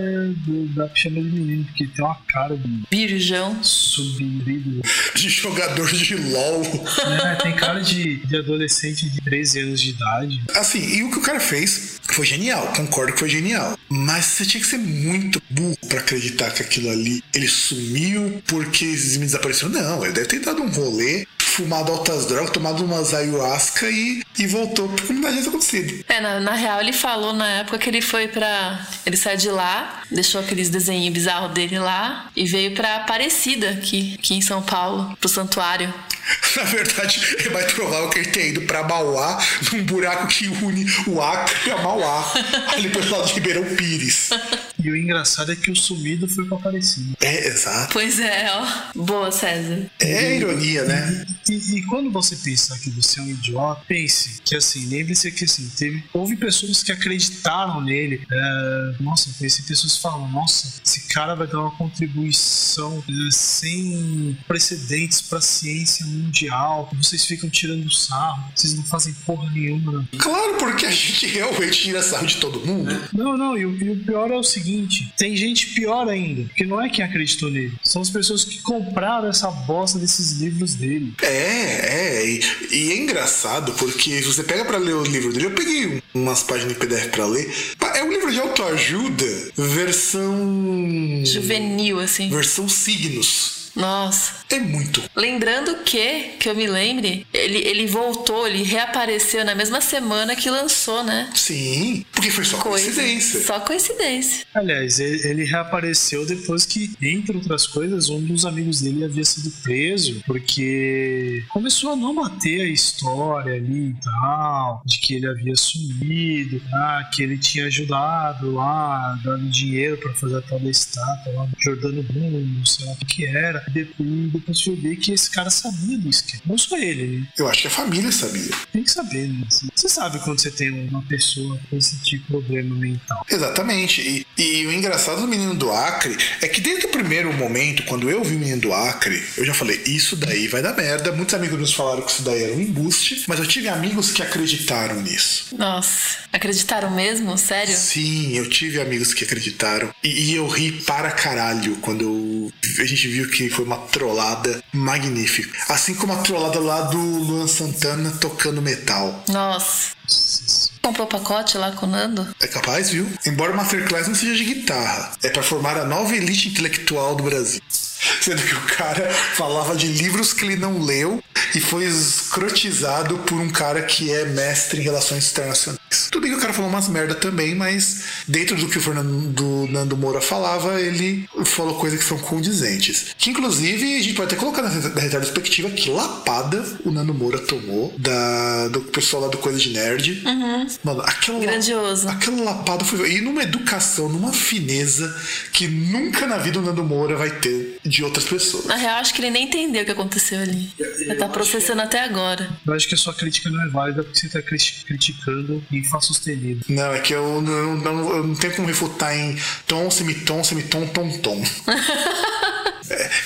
é, dá pra chamar de menino, porque tem uma cara de Virgão. subido. De jogador de LOL. É, tem cara de, de adolescente de 13 anos de idade. Assim, e o que o cara fez foi genial, concordo que foi genial. Mas você tinha que ser muito burro pra acreditar que aquilo ali ele sumiu porque meninos desapareceram. Não, ele deve ter dado um rolê, fumado altas drogas, tomado umas ayahuasca e, e voltou porque não tinha acontecido. É, na, na real ele falou na época que ele foi pra. Ele saiu de lá, deixou aqueles desenhos bizarros dele lá e veio pra Aparecida, aqui, aqui em São Paulo, pro santuário. Na verdade, é mais provável que ele tenha ido pra Mauá, num buraco que une o Acre a Mauá, ali pelo lado de Ribeirão Pires. E o engraçado é que o sumido foi pra Aparecida. É, exato. Pois é, ó. Boa, César. É ironia, né? E, e quando você pensar que você é um idiota, pense que assim, lembre-se que assim, teve, houve pessoas que acreditaram nele. É, nossa, eu conheci pessoas que falam, nossa, esse cara vai dar uma contribuição é, sem precedentes pra ciência mundial. Vocês ficam tirando sarro, vocês não fazem porra nenhuma. Claro, porque a gente realmente tira sarro de todo mundo. Não, não, e o, e o pior é o seguinte: tem gente pior ainda, que não é quem acreditou nele, são as pessoas que compraram essa bosta desses livros dele. É, é, e, e é engraçado porque você pega pra ler o livro dele, eu peguei um- umas páginas em PDF pra ler. É um livro de autoajuda, versão. Juvenil, assim. versão signos. Nossa. É muito. Lembrando que, que eu me lembre, ele, ele voltou, ele reapareceu na mesma semana que lançou, né? Sim, porque foi só Coisa. coincidência. Só coincidência. Aliás, ele, ele reapareceu depois que, entre outras coisas, um dos amigos dele havia sido preso porque começou a não bater a história ali e tal, de que ele havia sumido, ah, que ele tinha ajudado lá, dando dinheiro pra fazer a tal da estátua lá do Jordano Bruno, não sei lá o que era. Depois, depois foi ver que esse cara sabia do esquema. Não só ele, né? Eu acho que a família sabia. Tem que saber, né? Você sabe quando você tem uma pessoa com esse tipo de problema mental. Exatamente. E, e o engraçado do menino do Acre é que desde o primeiro momento, quando eu vi o menino do Acre, eu já falei, isso daí vai dar merda. Muitos amigos meus falaram que isso daí era um embuste, mas eu tive amigos que acreditaram nisso. Nossa. Acreditaram mesmo? Sério? Sim, eu tive amigos que acreditaram. E, e eu ri para caralho quando eu- a gente viu que foi uma trollada magnífica. Assim como a trollada lá do Luan Santana tocando metal. Nossa. Comprou pacote lá com o Nando? É capaz, viu? Embora o Masterclass não seja de guitarra, é pra formar a nova elite intelectual do Brasil. Sendo que o cara falava de livros que ele não leu e foi escrotizado por um cara que é mestre em relações internacionais. Tudo bem que o cara falou umas merda também, mas dentro do que o Fernando do Nando Moura falava, ele falou coisas que são condizentes. Que inclusive a gente pode até colocar na, na retrospectiva que lapada o Nando Moura tomou da, do pessoal lá do Coisa de Nerd. Mano, aquela Grandioso. Aquela lapada foi. E numa educação, numa fineza que nunca na vida o Nando Moura vai ter de outras pessoas. Na real, acho que ele nem entendeu o que aconteceu ali. Ele tá processando até agora. Eu acho que a sua crítica não é válida porque você está criticando em Fá sustenido. Não, é que eu não, não- eu não tenho como refutar em tom, semitom, semitom, tom, tom.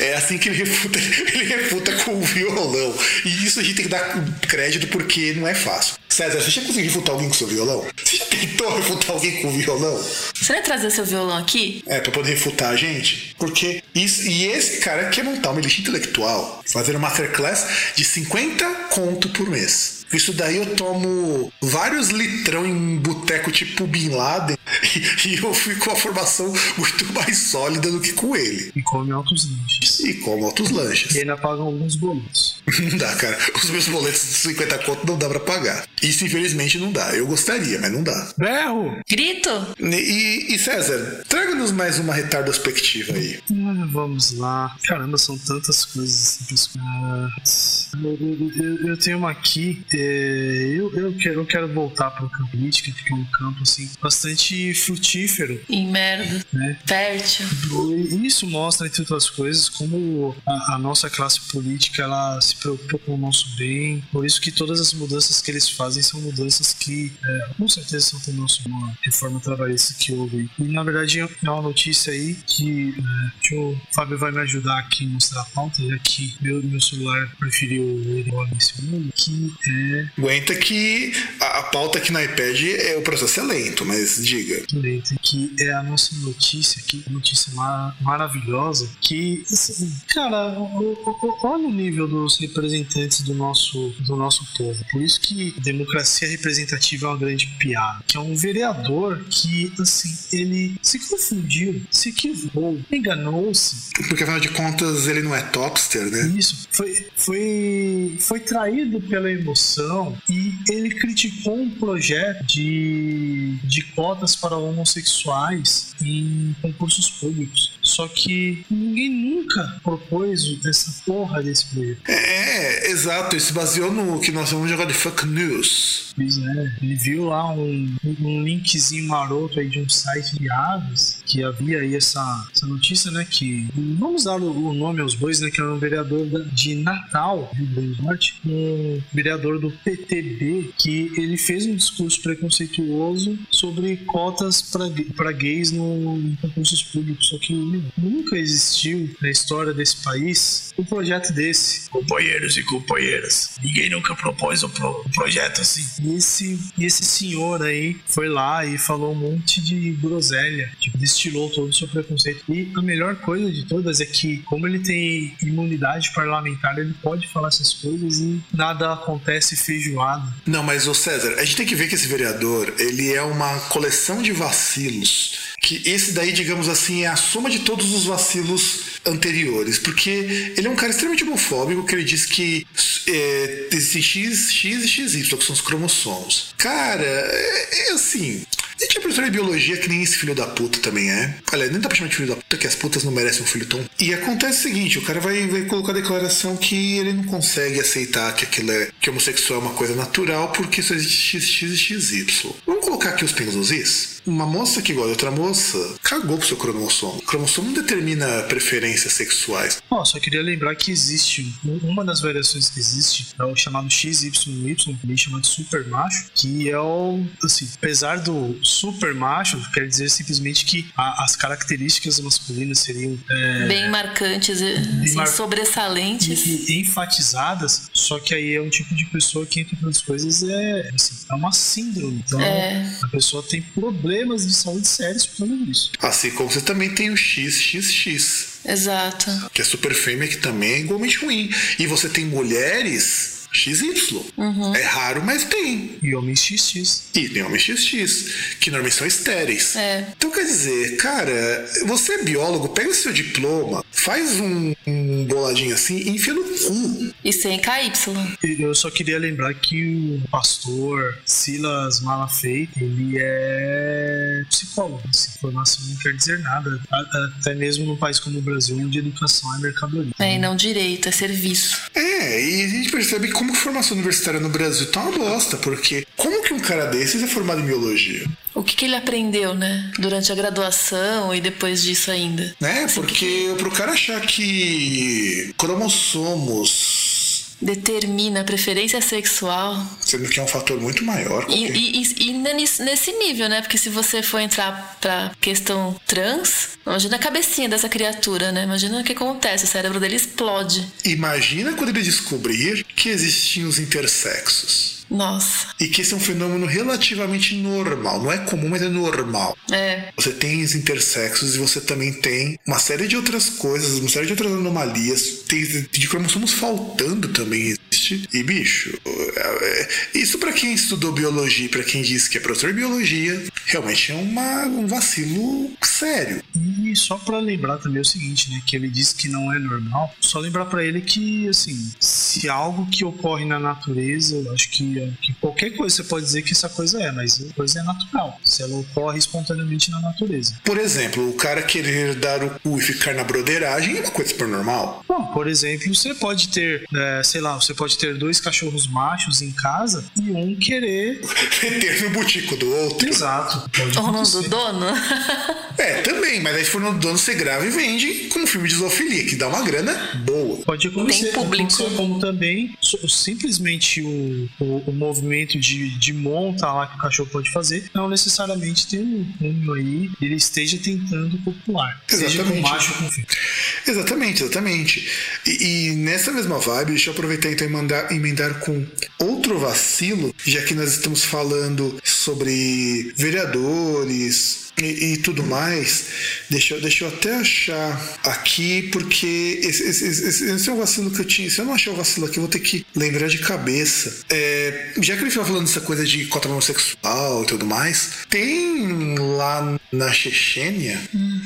É, assim que ele refuta, ele refuta com o violão. E isso a gente tem que dar crédito porque não é fácil. César, você já conseguiu refutar alguém com seu violão? Você já tentou refutar alguém com o violão? Você vai trazer seu violão aqui? É, pra poder refutar a gente. Porque isso. E esse cara quer montar uma elite intelectual. Fazer uma masterclass de 50 conto por mês. Isso daí eu tomo vários litrão em boteco tipo Bin Laden e, e eu fico com a formação muito mais sólida do que com ele. E come altos lanches. E como altos lanches. E ainda pagam alguns boletos. Não dá, cara. Os meus boletos de 50 conto não dá pra pagar. Isso infelizmente não dá. Eu gostaria, mas não dá. Berro! Grito? E, e César, traga-nos mais uma retardospectiva aí. Ah, vamos lá. Caramba, são tantas coisas eu tenho uma aqui. É, eu, eu, quero, eu quero voltar para o campo política, porque é um campo assim, bastante frutífero. Em merda. Né? Fértil. E isso mostra, entre outras coisas, como a, a, nossa classe política ela se preocupa com o nosso bem. Por isso que todas as mudanças que eles fazem são mudanças que, é, com certeza, são também uma reforma trabalhista que houve. E, na verdade, é uma notícia aí que, é, que o Fábio vai me ajudar aqui a mostrar a pauta, já que meu, meu celular preferiu ele nesse mundo, que é... Aguenta que a, a pauta aqui no iPad é o processo é lento, mas diga. Lento, que é a nossa notícia aqui, notícia mar maravilhosa, que, assim, cara, olha o nível dos representantes do nosso, do nosso povo. Por isso que democracia representativa é uma grande piada. Que é um vereador que, assim, ele se confundiu, se equivocou, enganou-se. Porque afinal de contas ele não é topster, né? Isso. Foi, foi, foi traído pela emoção e ele criticou um projeto de, de cotas para homossexuais em concursos públicos. Só que ninguém nunca propôs essa porra desse projeto. É, exato. Ele se baseou no que nós vamos jogar de fake news. Pois é. Ele viu lá um, um linkzinho maroto aí de um site de aves que havia aí essa, essa notícia, né? Que vamos dar o, o nome aos bois, né? Que é um vereador de Natal, Rio Grande do Norte, um vereador do PTB, que ele fez um discurso preconceituoso sobre cotas para gays no, concursos públicos. Só que nunca existiu na história desse país um projeto desse. Companheiros e companheiras, ninguém nunca propôs um, pro, um projeto assim. E esse, esse senhor aí foi lá e falou um monte de groselha, tipo, destilou todo o seu preconceito. E a melhor coisa de todas é que, como ele tem imunidade parlamentar, ele pode falar essas coisas e nada acontece feijoado. Não, mas o César, a gente tem que ver que esse vereador, ele é uma coleção de vacilos que esse daí, digamos assim, é a soma de todos os vacilos anteriores, porque ele é um cara extremamente homofóbico que ele diz que é, existe X, X e XY, que são os cromossomos. Cara, é, é assim. E tinha professor de biologia que nem esse filho da puta também é. Olha, nem dá pra chamar de filho da puta, que as putas não merecem um filho tão. E acontece o seguinte: o cara vai, vai colocar a declaração que ele não consegue aceitar que aquilo é. que homossexual é uma coisa natural porque só existe X, X XY. Vamos colocar aqui os pingos is? Uma moça que gosta de outra moça cagou pro seu cromossomo. O cromossomo não determina preferências sexuais. Oh, só queria lembrar que existe uma das variações que existe é o chamado XYY, também chamado super macho, que é o. assim, apesar do super macho quer dizer simplesmente que a, as características masculinas seriam é, bem marcantes, assim, mar... sobressalentes e, e, enfatizadas. Só que aí é um tipo de pessoa que, entre outras coisas, é, assim, é uma síndrome. Então é. a pessoa tem problemas de saúde sérios por causa disso. Assim como você também tem o XXX. Exato. Que é super fêmea, que também é igualmente ruim. E você tem mulheres XY. Uhum. É raro, mas tem. E homens XX. E tem homens XX, que normalmente são estéreis. É. Então quer dizer, cara, você é biólogo, pega o seu diploma, faz um, um boladinho assim e enfia no cu. E sem KY. Eu só queria lembrar que o pastor Silas Malafei, ele é psicólogo. Essa informação não quer dizer nada. Até mesmo num país como o Brasil, onde educação é mercadoria. É, e não direito, é serviço. É, e a gente percebe como a formação universitária no Brasil tá uma bosta, porque como que um cara desses é formado em biologia? O que, que ele aprendeu, né? Durante a graduação e depois disso ainda. É, assim, porque que... pro cara achar que cromossomos determina a preferência sexual. Sendo que é um fator muito maior. E, e, e, nesse nível, né? Porque se você for entrar pra questão trans, imagina a cabecinha dessa criatura, né? Imagina o que acontece, o cérebro dele explode. Imagina quando ele descobrir que existiam os intersexos. Nossa. E que esse é um fenômeno relativamente normal. Não é comum, mas é normal. É. Você tem os intersexos e você também tem uma série de outras coisas, uma série de outras anomalias. Tem de cromossomos faltando também existe. E, bicho, é, é, isso para quem estudou biologia pra quem disse que é professor de biologia, realmente é uma, um vacilo sério. E só pra lembrar também o seguinte, né? Que ele disse que não é normal. Só lembrar pra ele que, assim, se algo que ocorre na natureza, eu acho que, que qualquer coisa você pode dizer que essa coisa é, mas a coisa é natural. Se ela ocorre espontaneamente na natureza. Por exemplo, o cara querer dar o cu e ficar na broderagem é uma coisa super normal. Bom, por exemplo, você pode ter, é, sei lá, você pode ter dois cachorros machos em casa e um querer. Meter no butico do outro. Exato. Pode Ou no do dono? É, também, mas aí se for no dono, você grava e vende com um filme de zoofilia, que dá uma grana boa. Pode acontecer, Tem público. acontecer como também simplesmente o, o, o movimento de, de monta lá que o cachorro pode fazer não necessariamente tem um rumo aí ele esteja tentando popular. Seja com Exatamente. macho ou com fêmea. Exatamente, exatamente. E, e nessa mesma vibe, deixa eu aproveitar então e mandar, emendar com outro vacilo, já que nós estamos falando sobre vereadores e, e tudo mais. Deixa, eu- deixa eu até achar aqui, porque esse, esse- esse- esse é um vacilo que eu tinha. Se eu não achar o vacilo aqui, eu vou ter que lembrar de cabeça. É, já que ele estava falando dessa coisa de cota homossexual e tudo mais, tem lá na Chechênia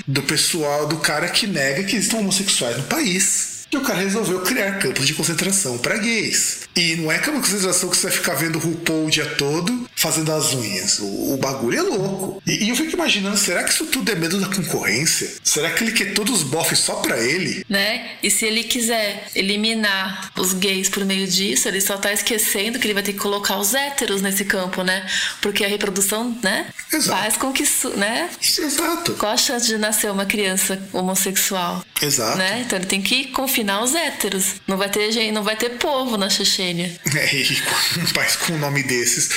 do pessoal, do cara que nega que existam homossexuais no país. E o cara resolveu criar campos de concentração para gays. E não é campo de concentração que você vai ficar vendo RuPaul o dia todo fazendo as unhas. O, o bagulho é louco. E, e eu fico imaginando, será que isso tudo é medo da concorrência? Será que ele quer todos os bofs só pra ele? né? E se ele quiser eliminar os gays por meio disso, ele só tá esquecendo que ele vai ter que colocar os héteros nesse campo, né? Porque a reprodução, né? Exato. Faz com que isso, né? Exato. Qual a chance de nascer uma criança homossexual? Exato. Né? Então ele tem que confinar os héteros. Não vai ter gente, não vai ter povo na Chechênia. É, e com um país com um nome desses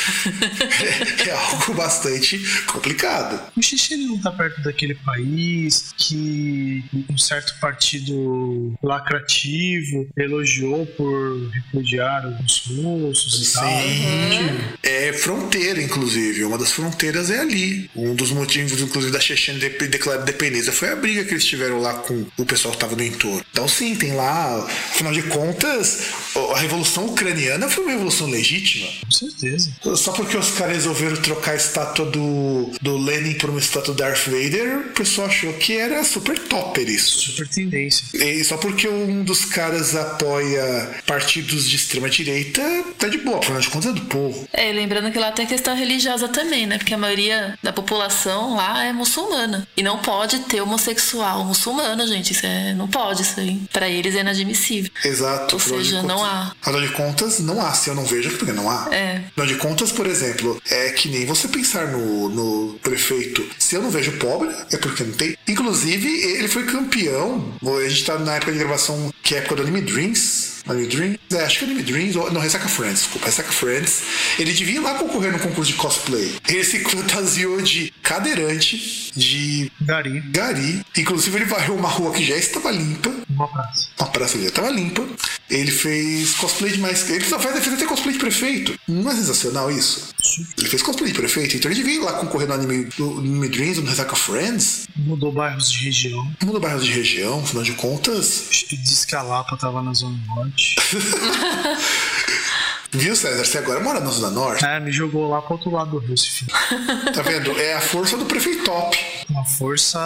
é, é algo bastante complicado. O ele não tá perto daquele país que um certo partido lacrativo elogiou por repudiar os russos e tal. Sim. É fronteira, inclusive. Uma das fronteiras é ali. Um dos motivos, inclusive, da Chechênia de declarar independência foi a briga que eles tiveram lá com o pessoal que estava no entorno. Então, sim, tem lá. Afinal de contas, a Revolução Ucraniana foi uma revolução legítima. Com certeza. Só porque os caras resolveram trocar a estátua do, do Lenin por uma estátua do Darth Vader, o pessoal achou que era super topper isso. Super tendência. E só porque um dos caras apoia partidos de extrema direita, tá de boa, afinal de contas é do povo. É, e lembrando que lá tem questão religiosa também, né? Porque a maioria da população lá é muçulmana. E não pode ter homossexual muçulmano, gente. Isso é, não pode, isso aí. Pra eles é inadmissível. Exato. Ou seja, contas- não há. Afinal de contas, não há. Se eu não vejo, é porque não há. É. Afinal de contas, por exemplo, é que nem você pensar no, no prefeito. Se eu não vejo pobre, é porque não tem. Inclusive, ele foi campeão. A gente tá na época de gravação, que é a época do Anime Dreams. Anime Dreams? É, acho que é Anime Dreams. Ou, não, Ressaca Friends, desculpa. Ressaca Friends. Ele devia ir lá concorrer no concurso de cosplay. Ele se fantasiou de cadeirante, de Gari, gari. Inclusive, ele varreu uma rua que já estava limpa. Uma praça. A praça já estava limpa. Ele fez cosplay de mais. Ele só faz, fez até cosplay de prefeito. Não é sensacional isso? Ele fez cosplay de prefeito, então ele ir lá concorrer no anime, no anime Dreams, no Ressaca Friends. Mudou bairros de região. Muda bairros de região, afinal de contas. Disse que a Lapa tava na Zona Norte. Viu, César? Você agora mora na Zona Norte. É, me jogou lá pro outro lado do rio, esse filho. Tá vendo? É a força do prefeitop. Uma força.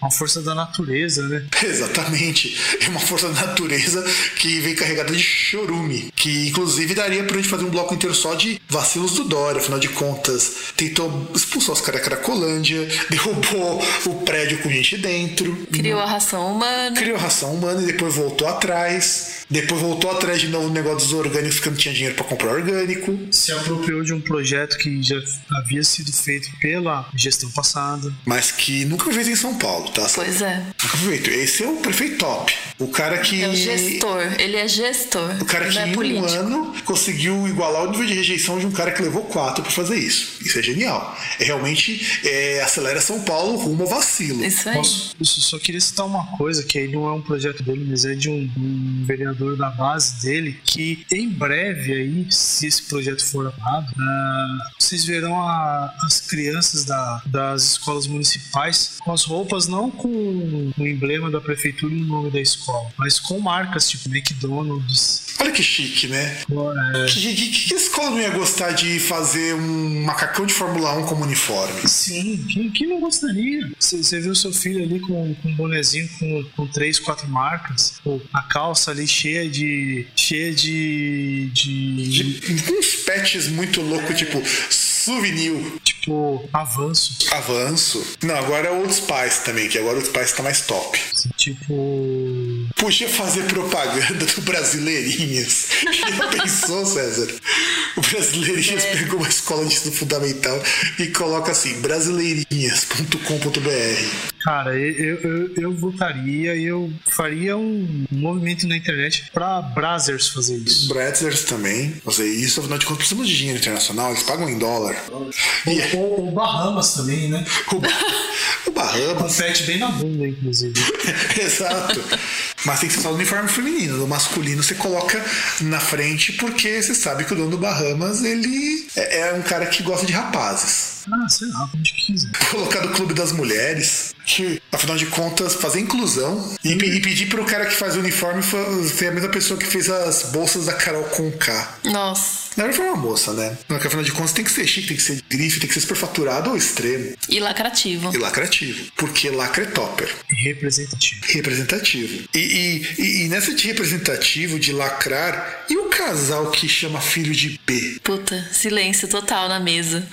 Uma força da natureza, né? Exatamente. É uma força da natureza que vem carregada de chorume. Que inclusive daria pra gente fazer um bloco inteiro só de vacilos do Dória. Afinal de contas, tentou expulsar os caras da Cracolândia, derrubou o prédio com gente dentro, Criou a ração humana. criou ração humana e depois voltou atrás. Depois voltou atrás de novo no negócio dos orgânicos que não tinha dinheiro pra comprar orgânico. Se apropriou de um projeto que já havia sido feito pela gestão passada. Mas que nunca foi feito em São Paulo, tá? Pois é. Nunca foi feito. Esse é o prefeito top. O cara que. É o gestor. Ele é gestor. O cara que é em um político. ano conseguiu igualar o nível de rejeição de um cara que levou quatro pra fazer isso. Isso é genial. É realmente é, acelera São Paulo rumo ao vacilo. Isso aí. Posso, eu só queria citar uma coisa, que aí não é um projeto dele, mas é de um, um vereador da base dele, que em breve aí, se esse projeto for aprovado, uh, vocês verão a, as crianças da, das escolas municipais com as roupas não com o emblema da prefeitura e o nome da escola, mas com marcas tipo McDonald's. Olha que chique, né? É... Que, que, que, escola não ia gostar de fazer um macacão de Fórmula 1 como uniforme? Sim, quem, quem não gostaria? Você viu seu filho ali com, com um bonezinho com, com três, quatro marcas, a calça ali cheia de. cheia de. de. de uns patches muito loucos, é. tipo souvenir. Tipo, avanço. Avanço. Não, agora é Old Spice também, que agora o Spice tá mais top. Tipo. Podia fazer propaganda do Brasileirinhas. Já pensou, César? O Brasileirinhas é. pegou uma escola de ensino fundamental e coloca assim: brasileirinhas.com.br. Cara, eu, eu, eu votaria eu faria um movimento na internet pra Brazzers fazer isso. Brazzers também fazer isso, afinal de contas precisamos de dinheiro internacional, eles pagam em dólar. O, o, o Bahamas também, né? O, o Bahamas. Compete bem na bunda, inclusive. Exato. Mas tem que ser só o uniforme feminino. No masculino você coloca na frente porque você sabe que o dono do Bahamas ele é, é um cara que gosta de rapazes. Ah, sei lá, quiser. Colocar no Clube das Mulheres, que, afinal de contas, fazer inclusão e, e pedir pro cara que faz o uniforme ser a mesma pessoa que fez as bolsas da Carol com K. Nossa. Na verdade foi uma moça, né? Porque afinal de contas tem que ser chique, tem que ser grife, tem que ser superfaturado ao extremo. E lacrativo. E lacrativo. Porque lacre é topper. Representativo. Representativo. E, e, e, e, nessa de representativo, de lacrar, e o casal que chama filho de B? Puta, silêncio total na mesa.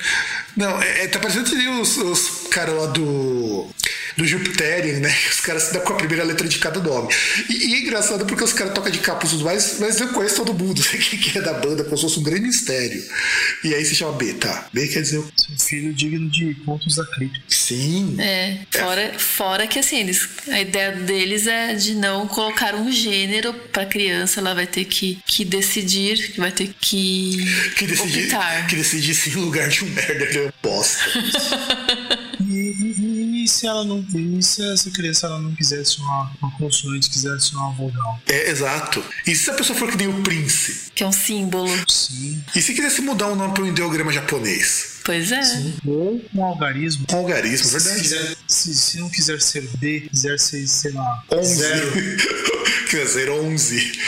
Não, é, é tá parecendo os, os caras lá do do Jupiterian, né? Os caras se dão com a primeira letra de cada nome. E, e é engraçado porque os caras tocam de e tudo mais, mas eu conheço todo mundo, sei quem é da banda, como se fosse um grande mistério. E aí se chama B, tá? B quer dizer. Seu filho digno de pontos da crítica. Sim. É, fora, é. fora que assim, eles, a ideia deles é de não colocar um gênero pra criança, ela vai ter que, que decidir, que vai ter que. Que decidir. Optar. Que decidir se em lugar de um merda ele é um bosta. e, se ela não. E se essa criança ela não quisesse uma, uma consoante, quisesse uma vogal? É, exato. E se a pessoa for que nem o Prince? Que é um símbolo. Sim. E se quisesse mudar o nome para um ideograma japonês? Pois é. Sim. Ou um algarismo. Um algarismo, verdade. Se, quiser, se, se, não quiser ser B, quiser ser, sei lá, 11. Zero. quiser ser 11.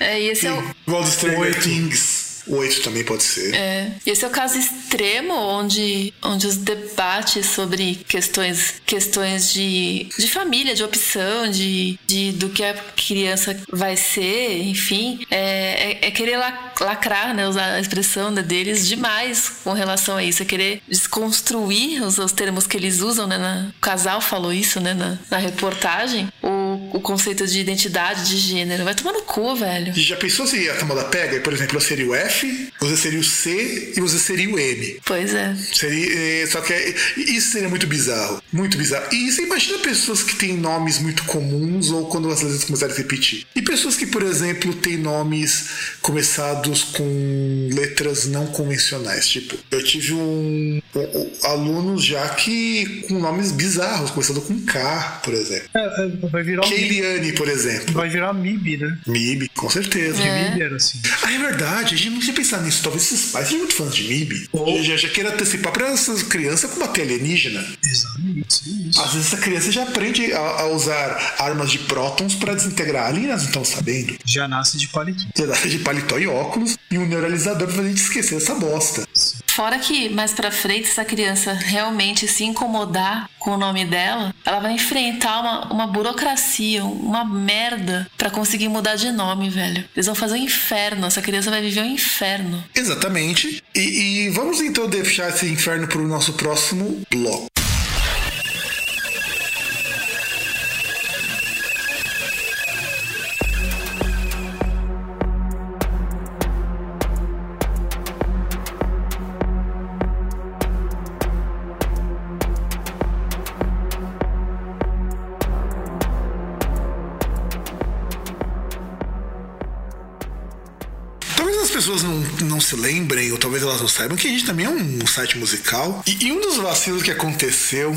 É, e esse é o. Igual dos Stranger Things. Oito também pode ser. É. Esse é o caso extremo onde, onde os debates sobre questões, questões de, de família, de opção, de, de do que a criança vai ser, enfim, é, é, é querer lacrar, né, usar a expressão né, deles demais com relação a isso, é querer desconstruir os, os termos que eles usam, né, na, o casal falou isso, né, na, na reportagem, o, o conceito de identidade de gênero. Vai tomar no cu, velho. Já pensou se a tomada pega, por exemplo, eu seria o F F, você seria o C e você seria o M. Pois é. Seria, é, só que é, isso seria muito bizarro. Muito bizarro. E você imagina pessoas que têm nomes muito comuns ou quando as letras começarem a repetir. E pessoas que, por exemplo, têm nomes começados com letras não convencionais. Tipo, eu tive um, um, um alunos já que com nomes bizarros, começando com K, por exemplo. É, é vai virar Keiliane, por exemplo. Vai virar MIB, né? MIB, com certeza. É. MIB era assim. Ah, é verdade. A gente não tinha pensado nisso. Talvez esses pais sejam muito fãs de MIB. Ou já, já queira antecipar para essas crianças combater alienígena. Exatamente. Às vezes essa criança já aprende a, a usar armas de prótons para desintegrar alienígenas, não estão sabendo. Já nasce de paletó. Já nasce de paletó e óculos e um neuralizador pra gente esquecer essa bosta. Fora que mais pra frente, se a criança realmente se incomodar com o nome dela, ela vai enfrentar uma, uma burocracia, uma merda para conseguir mudar de nome, velho. Eles vão fazer um inferno, essa criança vai viver um inferno. Exatamente. E, e vamos então deixar esse inferno pro nosso próximo bloco. Pessoas não, não se lembrem, ou talvez elas não saibam, que a gente também é um site musical. E, e um dos vacilos que aconteceu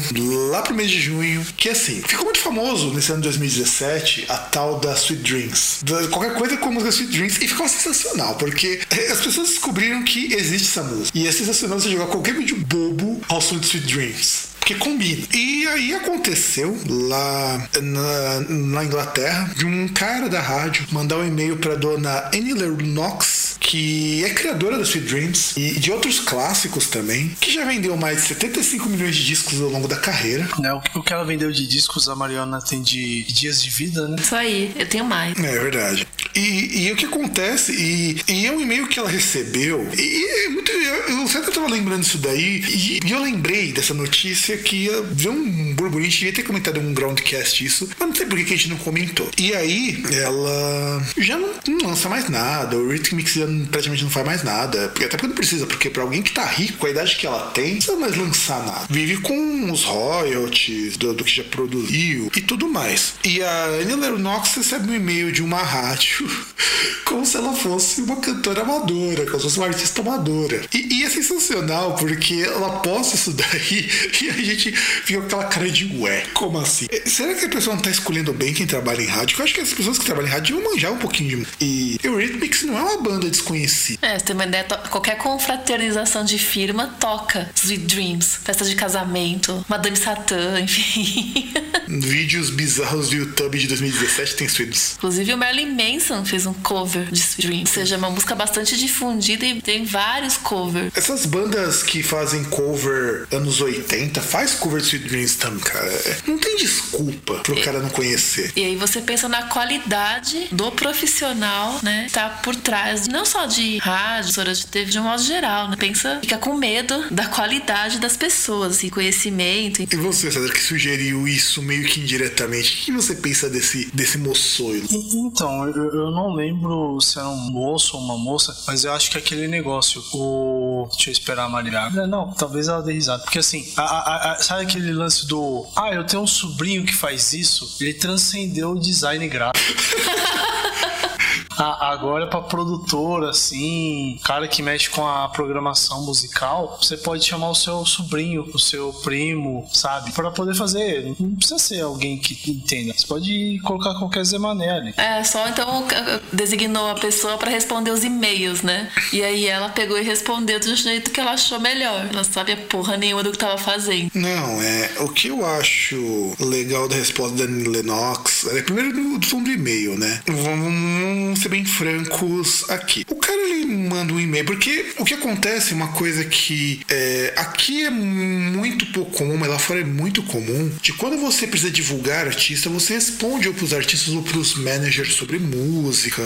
lá pro mês de junho, que assim, ficou muito famoso nesse ano de 2017, a tal da Sweet Dreams. Da, qualquer coisa com a música Sweet Dreams, e ficou sensacional, porque as pessoas descobriram que existe essa música. E é sensacional você jogar qualquer vídeo bobo ao som de Sweet Dreams porque combina. E aí aconteceu lá na, na Inglaterra de um cara da rádio mandar um e-mail para dona Annie Lennox, que é criadora da Sweet Dreams e de outros clássicos também, que já vendeu mais de 75 milhões de discos ao longo da carreira. É, o que ela vendeu de discos, a Mariana tem de dias de vida, né? Isso aí, eu tenho mais. É verdade. E, e o que acontece, e, e é um e-mail que ela recebeu, e é muito. Eu, eu sempre tava lembrando isso daí, e, e eu lembrei dessa notícia que ia ver um burburinho, a gente devia ter comentado em um groundcast isso, mas não sei por que a gente não comentou. E aí, ela já não, não lança mais nada, o Rhythmix já praticamente não faz mais nada, até porque não precisa, porque pra alguém que tá rico, com a idade que ela tem, não precisa mais lançar nada. Vive com os royalties do, do que já produziu e tudo mais. E a Annie Lennox recebe um e-mail de uma rádio como se ela fosse uma cantora amadora, como se fosse uma artista amadora. E, e é sensacional, porque ela posta isso daí e gente fica com aquela cara de ué, como assim? Eh, será que a pessoa não tá escolhendo bem quem trabalha em rádio? Eu acho que as pessoas que trabalham em rádio vão manjar um pouquinho de. E Eurythmics não é uma banda desconhecida. É, você tem uma ideia, qualquer confraternização de firma toca Sweet Dreams, festa de casamento, Madame Satã, enfim. Vídeos bizarros do YouTube de 2017 tem Sweet Inclusive o Marilyn Manson fez um cover de Sweet Dreams, ou seja, é uma música bastante difundida e tem vários covers. Essas bandas que fazem cover anos 80, faz cover de Sweet Dreams também, cara. É, não tem desculpa pro cara não conhecer. E aí você pensa na qualidade do profissional, né? Tá por trás, não só de rádio, emissora de TV, de um modo geral, né? Pensa, fica com medo da qualidade das pessoas, assim, conhecimento. E você, César, que sugeriu isso meio que indiretamente, o que você pensa desse, desse moçoilo? Então, eu, eu não lembro se era um moço ou uma moça, mas eu acho que aquele negócio, o. Deixa eu esperar a Maria. Não, talvez ela dê risada. Porque assim, a, a, sabe aquele lance do. Ah, eu tenho um sobrinho que faz isso? Ele transcendeu o design gráfico. Ah, agora para produtor, assim, cara que mexe com a programação musical, você pode chamar o seu sobrinho, o seu primo, sabe? Para poder fazer. Não precisa ser alguém que entenda. Você pode colocar qualquer Zemané ali. É, só então designou a pessoa para responder os e-mails, né? E aí ela pegou e respondeu do jeito que ela achou melhor. Ela sabia porra nenhuma do que tava fazendo. Não, é. O que eu acho legal da resposta da Lennox é primeiro do som do e-mail, né? Vamos ser bem francos aqui. O cara ele manda um e-mail, porque o que acontece, uma coisa que é, aqui é muito pouco comum, mas lá fora é muito comum, de quando você precisa divulgar artista, você responde ou pros artistas ou pros managers sobre música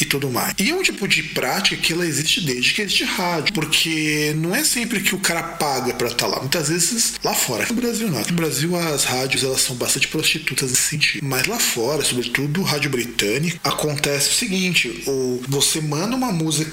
e tudo mais. E é um tipo de prática que ela existe desde que existe rádio, porque não é sempre que o cara paga para estar tá lá. Muitas vezes lá fora. No Brasil não. No Brasil as rádios elas são bastante prostitutas nesse sentido. Mas lá fora, sobretudo rádio britânico, acontece o seguinte seguinte: o, você manda uma música,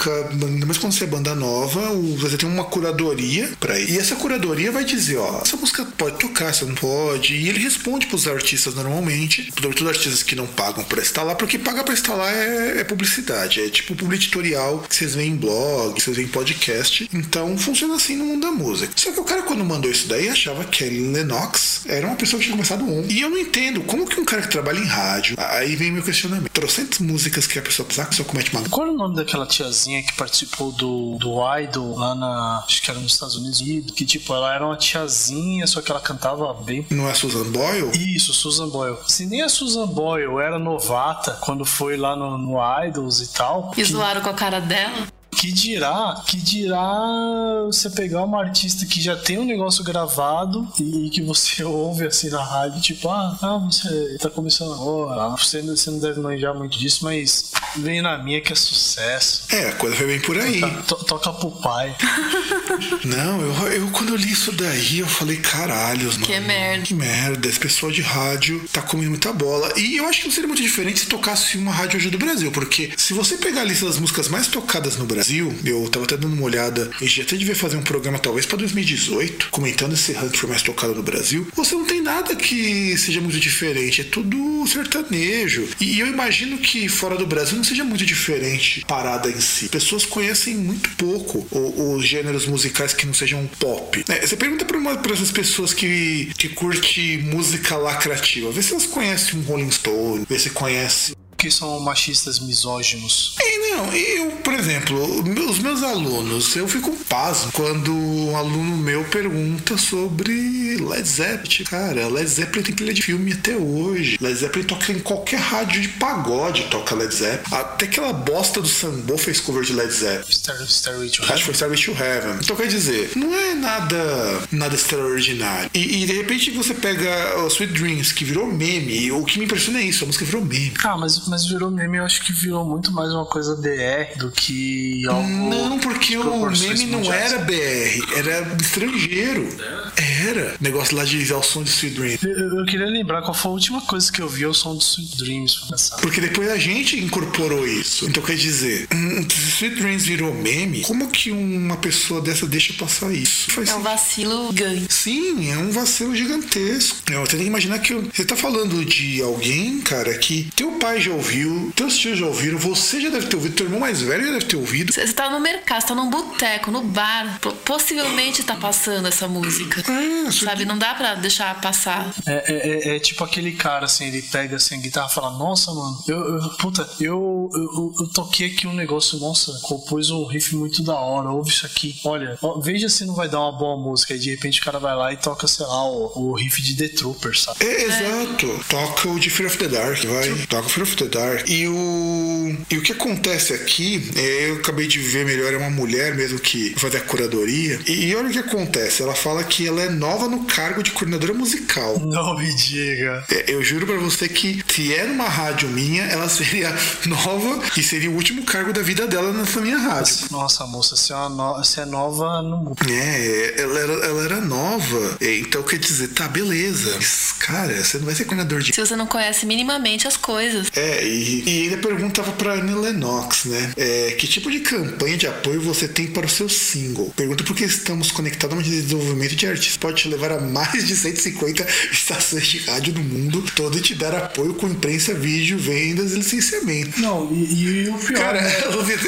ainda mais quando você é banda nova, você tem uma curadoria para ir. E essa curadoria vai dizer: ó, essa música pode tocar, essa não pode. E ele responde pros artistas normalmente, sobretudo artistas que não pagam pra estar lá, porque pagar pra estar lá é, é publicidade, é tipo publicitorial que vocês veem em blog, vocês veem em podcast. Então funciona assim no mundo da música. Só que o cara, quando mandou isso daí, achava que Kelly Lennox era uma pessoa que tinha começado ontem. E eu não entendo como que um cara que trabalha em rádio, aí vem meu questionamento. Trocentas músicas que a pessoa pessoa que só comete maluco. Qual é o nome daquela tiazinha que participou do, do Idol lá na. Acho que era nos Estados Unidos? Que tipo, ela era uma tiazinha, só que ela cantava bem. Não é Susan Boyle? Isso, Susan Boyle. Se nem a Susan Boyle era novata quando foi lá no, no Idols e tal. E que... zoaram com a cara dela? Que dirá, que dirá você pegar uma artista que já tem um negócio gravado e que você ouve assim na rádio, tipo, ah, ah você tá começando agora, você, você não deve manjar muito disso, mas vem na minha que é sucesso. É, a coisa foi bem por aí. Toca, to, toca pro pai. Não, eu, eu quando eu li isso daí, eu falei, caralho, mano. Que merda. Que merda, esse pessoal de rádio tá comendo muita bola. E eu acho que não seria muito diferente se tocasse uma rádio hoje do Brasil, porque se você pegar a lista das músicas mais tocadas no Brasil, eu tava até dando uma olhada, a gente até devia fazer um programa talvez pra 2018, comentando esse ranking que foi mais tocado no Brasil, você não tem nada que seja muito diferente, é tudo sertanejo. E eu imagino que fora do Brasil não seja muito diferente parada em si. Pessoas conhecem muito pouco os gêneros musicais que não sejam pop. É, você pergunta pra essas pessoas que, que curte música lacrativa, vê se elas conhecem um Rolling Stone, vê se conhece Que são machistas misóginos. e não, eu, por exemplo, os meus alunos, eu fico pasmo quando um aluno meu pergunta sobre Led Zeppelin. Cara, Led Zeppelin tem trilha de filme até hoje. Led Zeppelin toca em qualquer rádio de pagode, toca Led Zeppelin. Até aquela bosta do Sambo fez cover de Led Zeppelin. Star, Starway to Acho que foi Starway to Heaven. Então quer dizer, não é nada nada extraordinário. E, e, de repente você pega o Sweet Dreams, que virou meme. O que me impressiona é isso, a música virou meme. Ah, mas, mas virou meme, eu acho que virou muito mais uma coisa BR do que algo. Não, porque de o meme não era BR, era estrangeiro. Era. Negócio lá de ao som de Sweet Dream. Eu, eu queria lembrar qual foi a última coisa que eu vi, é o som do Sweet Dreams. Porque depois a gente incorporou isso. Então quer dizer, hum, se Sweet Dreams virou meme, como que uma pessoa dessa deixa passar isso? Faz É um vacilo ganho. Sim, é um vacilo gigantesco. Eu, você tem que imaginar que você tá falando de alguém, cara, que teu pai já ouviu, teus tios já ouviram, você já deve ter ouvido, teu irmão mais velho já deve ter ouvido. Você tá no mercado, você tá num boteco, no bar. po- Possivelmente tá passando essa música. É, Sabe? Não dá pra deixar passar. É, é- é- é tipo aquele cara, assim, ele pega assim, a guitarra e fala, nossa, mano, eu, eu- puta, eu, eu, eu toquei aqui um negócio, nossa, compus um riff muito da hora, ouve isso aqui. Olha, ó, veja se não vai dar uma boa música. E de repente o cara vai lá e toca, sei lá, o, o riff de The Troopers, sabe? É, exato. Toca o de Fear of the Dark, vai. Toca o Fear of the Dark. E o, e o que acontece aqui, é, eu acabei de ver melhor, é uma mulher mesmo que vai fazer a curadoria. E, e olha o que acontece. Ela fala que ela é nova no cargo de coordenadora musical. Não me diga. É, Eu juro pra você que se é numa rádio minha, ela seria nova e seria o último cargo da vida dela nessa minha rádio. Nossa, moça, você é, uma no- você é nova no mundo. É, ela era, ela era nova. É, Então quer dizer, tá, beleza. Mas, cara, você não vai ser coordenador de Se você não conhece minimamente as coisas. É, e, e ele perguntava pra Annie Lennox, né? é, que tipo de campanha de apoio você tem para o seu single? Pergunta por que estamos conectados a um desenvolvimento de artistas pode te levar a mais de 150 estações de rádio no mundo todo e te dar apoio com imprensa, vídeo, vendas e licenciamento. Não, e, e o pior. Cara, né?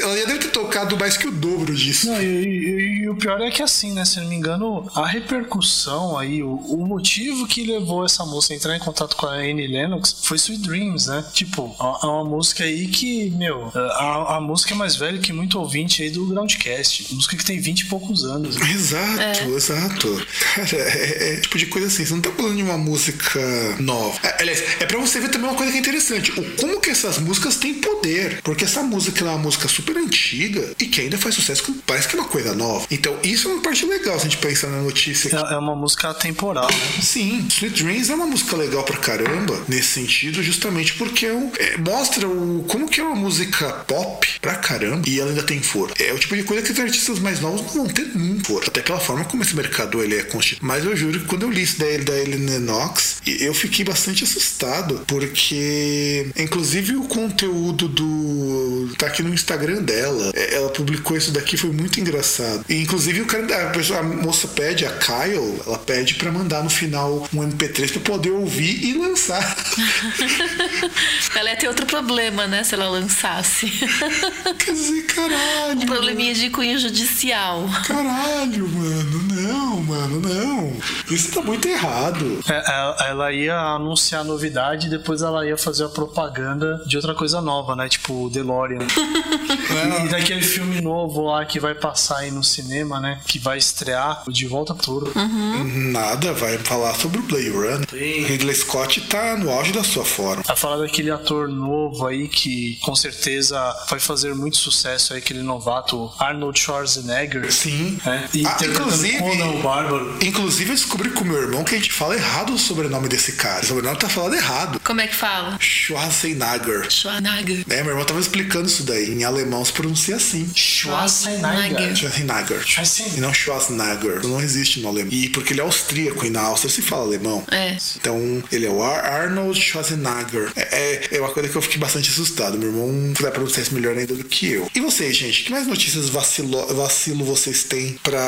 ela já deve ter tocado mais que o dobro disso. Não, e, e- o pior é que assim, né? Se não me engano, a repercussão aí, o, o motivo que levou essa música a entrar em contato com a Annie Lennox foi Sweet Dreams, né? Tipo, é uma música aí que, meu, a, a música é mais velha que muito ouvinte aí do Groundcast. Música que tem 20 e poucos anos. né? Exato, exato. Cara, é, é tipo de coisa assim. Você não tá falando de uma música nova. É, Aliás, é pra você ver também uma coisa que é interessante. O como que essas músicas têm poder. Porque essa música é uma música super antiga e que ainda faz sucesso, que parece que é uma coisa nova. Então, isso é uma parte legal se a gente pensar na notícia aqui. É, é uma música atemporal, né? Sim, Sweet Dreams é uma música legal pra caramba, nesse sentido, justamente porque é um- é, mostra o, como que é uma música pop pra caramba e ela ainda tem força. É o tipo de coisa que os artistas mais novos não vão ter muito força, até pela forma como esse mercado ele é constituído. Mas eu juro que quando eu li isso da, da Helena Knox, eu fiquei bastante assustado, porque inclusive o conteúdo do. tá aqui no Instagram dela. É, Ela publicou isso daqui, foi muito engraçado. E, inclusive o cara, a, moça pede, a Kyle, ela pede pra mandar no final um MP3 pra poder ouvir e lançar. Ela ia ter outro problema, né? Se ela lançasse. Quer dizer, caralho. um probleminha de cunho judicial. Caralho, mano. Não, mano, não. Isso tá muito errado. É, é, ela ia anunciar a novidade e depois ela ia fazer a propaganda de outra coisa nova, né? Tipo o DeLorean. e, e daquele filme novo lá que vai passar aí no cinema, né? Que vai estrear o De Volta pro Futuro. Nada, vai falar sobre o Blade Runner. Ridley Scott tá no auge da sua forma. Vai falar daquele ator novo aí que com certeza vai fazer muito sucesso aí, aquele novato Arnold Schwarzenegger. Sim. É, e Ah, inclusive- Conan o Bárbaro. Inclusive, eu descobri com meu irmão que a gente fala errado o sobrenome desse cara. O sobrenome tá falando errado. Como é que fala? Schwarzenegger. Schwarzenegger. É, meu irmão tava explicando isso daí. Em alemão se pronuncia assim. Schwarzenegger. Schwarzenegger. Schwarzenegger. E não Schwarzenegger. Não existe no alemão. E porque ele é austríaco e na Áustria se fala alemão. É. Então, ele é o Ar- Arnold Schwarzenegger. É, é, é uma coisa que eu fiquei bastante assustado. Meu irmão vai pronunciar isso melhor ainda do que eu. E vocês, gente? Que mais notícias vacilo, vacilo vocês têm pra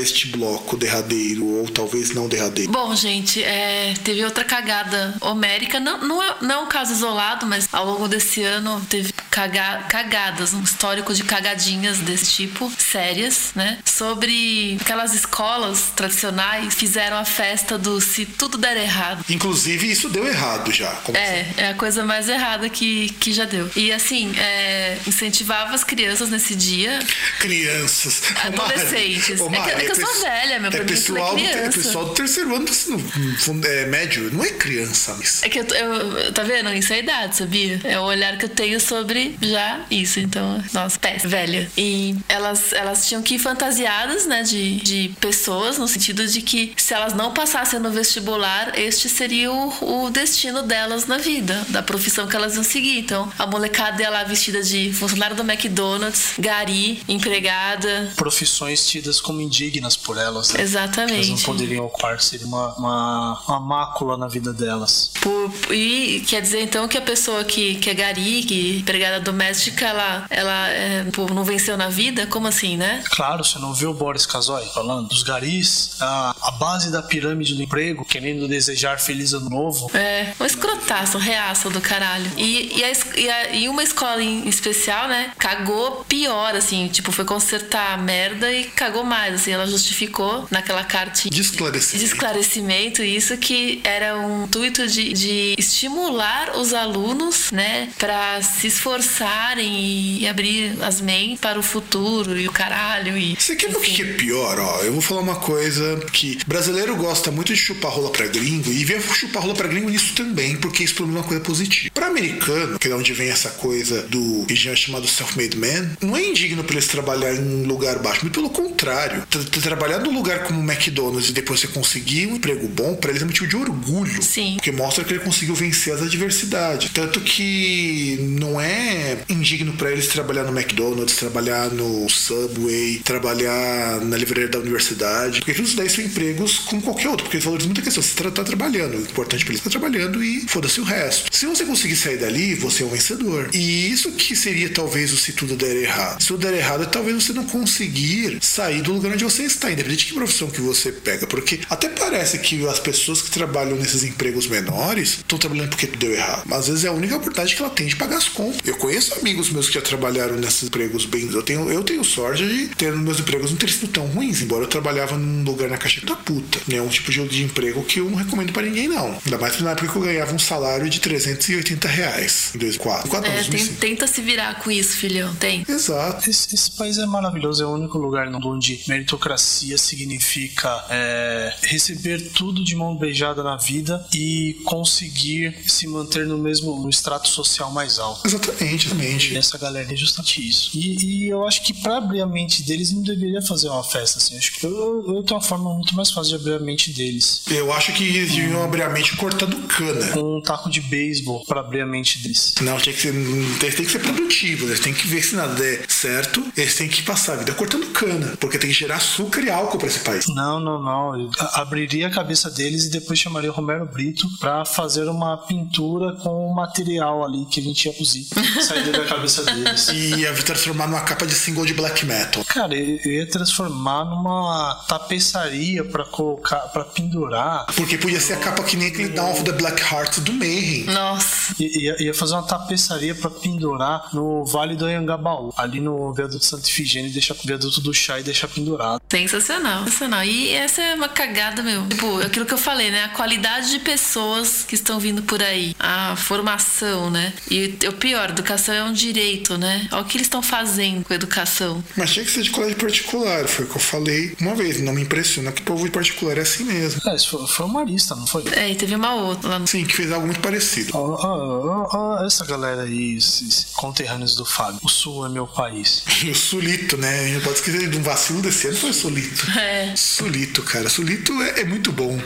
este bloco derradeiro? Ou talvez não derradeiro? Bom, gente, é, teve outra cagada homérica. Não, não, é, não é um caso isolado, mas ao longo desse ano teve caga- cagadas, um histórico de cagadinhas desse tipo, sérias, né? Sobre aquelas escolas tradicionais fizeram a festa do se tudo der errado. Inclusive, isso deu errado já. É, é a coisa mais errada que, que já deu. E assim, é, incentivava as crianças nesse dia. Crianças. Ô, Mari, Adolescentes. ô, É que- Mari, é que eu sou velha, meu, É mim é pessoal, do, é pessoal do terceiro ano do ensino é, médio. Não é criança, mas. É que eu, eu- tá vendo? Isso é a idade, sabia? É o olhar que eu tenho sobre já isso. Então, nossa, péssima, velha. E elas, elas tinham que ir fantasiadas, né, de, de pessoas, no sentido de que se elas não passassem no vestibular, este seria o, o destino delas na vida, da profissão que elas iam seguir. Então, a molecada ia lá vestida de funcionário do McDonald's, gari, empregada. Profissões tidas como indignas por elas. Né? Exatamente. Elas não poderiam ocupar, seria uma, uma, uma mácula na vida delas. Por- e quer dizer então que a pessoa que, que é gari, que é empregada doméstica, ela, ela é, pô, não venceu na vida? Como assim, né? Claro, você não viu o Boris Casoy falando dos garis, a, a base da pirâmide do emprego, querendo desejar feliz ano novo. É, um escrotaço, reaço do caralho. E, e, a e, a- e uma escola em especial, né, cagou pior, assim, tipo, foi consertar a merda e cagou mais, assim, ela justificou naquela cartinha De esclarecimento. de esclarecimento isso que era um intuito de, de estimular os alunos, né, para se esforçarem e abrir as mentes para o futuro e o caralho e Você quer ver o que é pior, ó? Eu vou falar uma coisa que brasileiro gosta muito de chupar rola pra gringo e vê chupar rola pra gringo nisso também, porque isso pra mim é uma coisa positiva. Americano, que é onde vem essa coisa do engenheiro chamado self-made man, não é indigno pra eles trabalhar em um lugar baixo, muito pelo contrário. Tra- tra- trabalhar num lugar como o McDonald's e depois você conseguir um emprego bom, pra eles é motivo de orgulho. Sim. Porque mostra que ele conseguiu vencer as adversidades. Tanto que não é indigno pra eles trabalhar no McDonald's, trabalhar no Subway, trabalhar na livraria da universidade. Porque isso daí são empregos como qualquer outro. Porque eles valorizam muita questão. Você tá, tá trabalhando. O importante pra eles é tá trabalhando e foda-se o resto. Se você conseguir sair dali, você é um vencedor. E isso que seria talvez o se tudo der errado. Se tudo der errado, é talvez você não conseguir sair do lugar onde você está, independente de que profissão que você pega. Porque até parece que as pessoas que trabalham nesses empregos menores estão trabalhando porque tudo deu errado. Mas às vezes é a única oportunidade que ela tem de pagar as contas. Eu conheço amigos meus que já trabalharam nesses empregos bem. Eu tenho, eu tenho sorte de ter meus empregos não terem sido tão ruins, embora eu trabalhava num lugar na caixa da puta. É um tipo de, de emprego que eu não recomendo pra ninguém, não. Ainda mais na época que eu ganhava um salário de 380 reais em 2004. 4 É, anos, tem- 2005. tenta se virar com isso, filhão, tem. Exato. Esse, esse país é maravilhoso, é o único lugar no- onde meritocracia significa é, receber tudo de mão beijada na vida e conseguir se manter no mesmo no extrato social mais alto. Exatamente, E exatamente. essa galera é justamente isso. E, e eu acho que pra abrir a mente deles não deveria fazer uma festa assim. Acho que eu, eu tenho uma forma muito mais fácil de abrir a mente deles. Eu acho que eles deviam abrir a mente cortando cana. Com um taco de beisebol pra abrir a mente deles. Não, tinha que ser, eles têm que ser produtivos, eles têm que ver se nada der certo, eles têm que passar a vida cortando cana, porque tem que gerar açúcar e álcool pra esse país. Não, não, não. Eu abriria a cabeça deles e depois chamaria o Romero Brito pra fazer uma pintura com o material ali que a gente ia usar. Sairia da cabeça deles. E ia transformar numa capa de single de black metal. Cara, eu eu ia transformar numa tapeçaria pra colocar, para pendurar. Porque podia ser a capa que nem aquele Dawn of the Black Heart do Mayhem. Nossa. I- Ia, ia fazer uma tapeçaria pra pendurar no Vale do Anhangabaú, ali no viaduto Santa Ifigênia, e deixar viaduto do chá e deixar pendurado. Sensacional, sensacional. E essa é uma cagada, meu. Tipo, aquilo que eu falei, né? A qualidade de pessoas que estão vindo por aí. A formação, né? E o pior, educação é um direito, né? Olha o que eles estão fazendo com a educação. Mas tinha que ser de colégio particular. Foi o que eu falei uma vez. Não me impressiona que o povo de particular é assim mesmo. É, isso foi, foi uma lista, não foi? É, e teve uma outra lá no. Sim, que fez algo muito parecido. Ó, ó, ó, ó, essa galera aí, esses conterrâneos do Fábio. O Sul é meu país. O Sulito, né? A gente não pode esquecer de um vacilo desse ano foi o Sulito. É. Sulito, cara. Sulito é, é muito bom.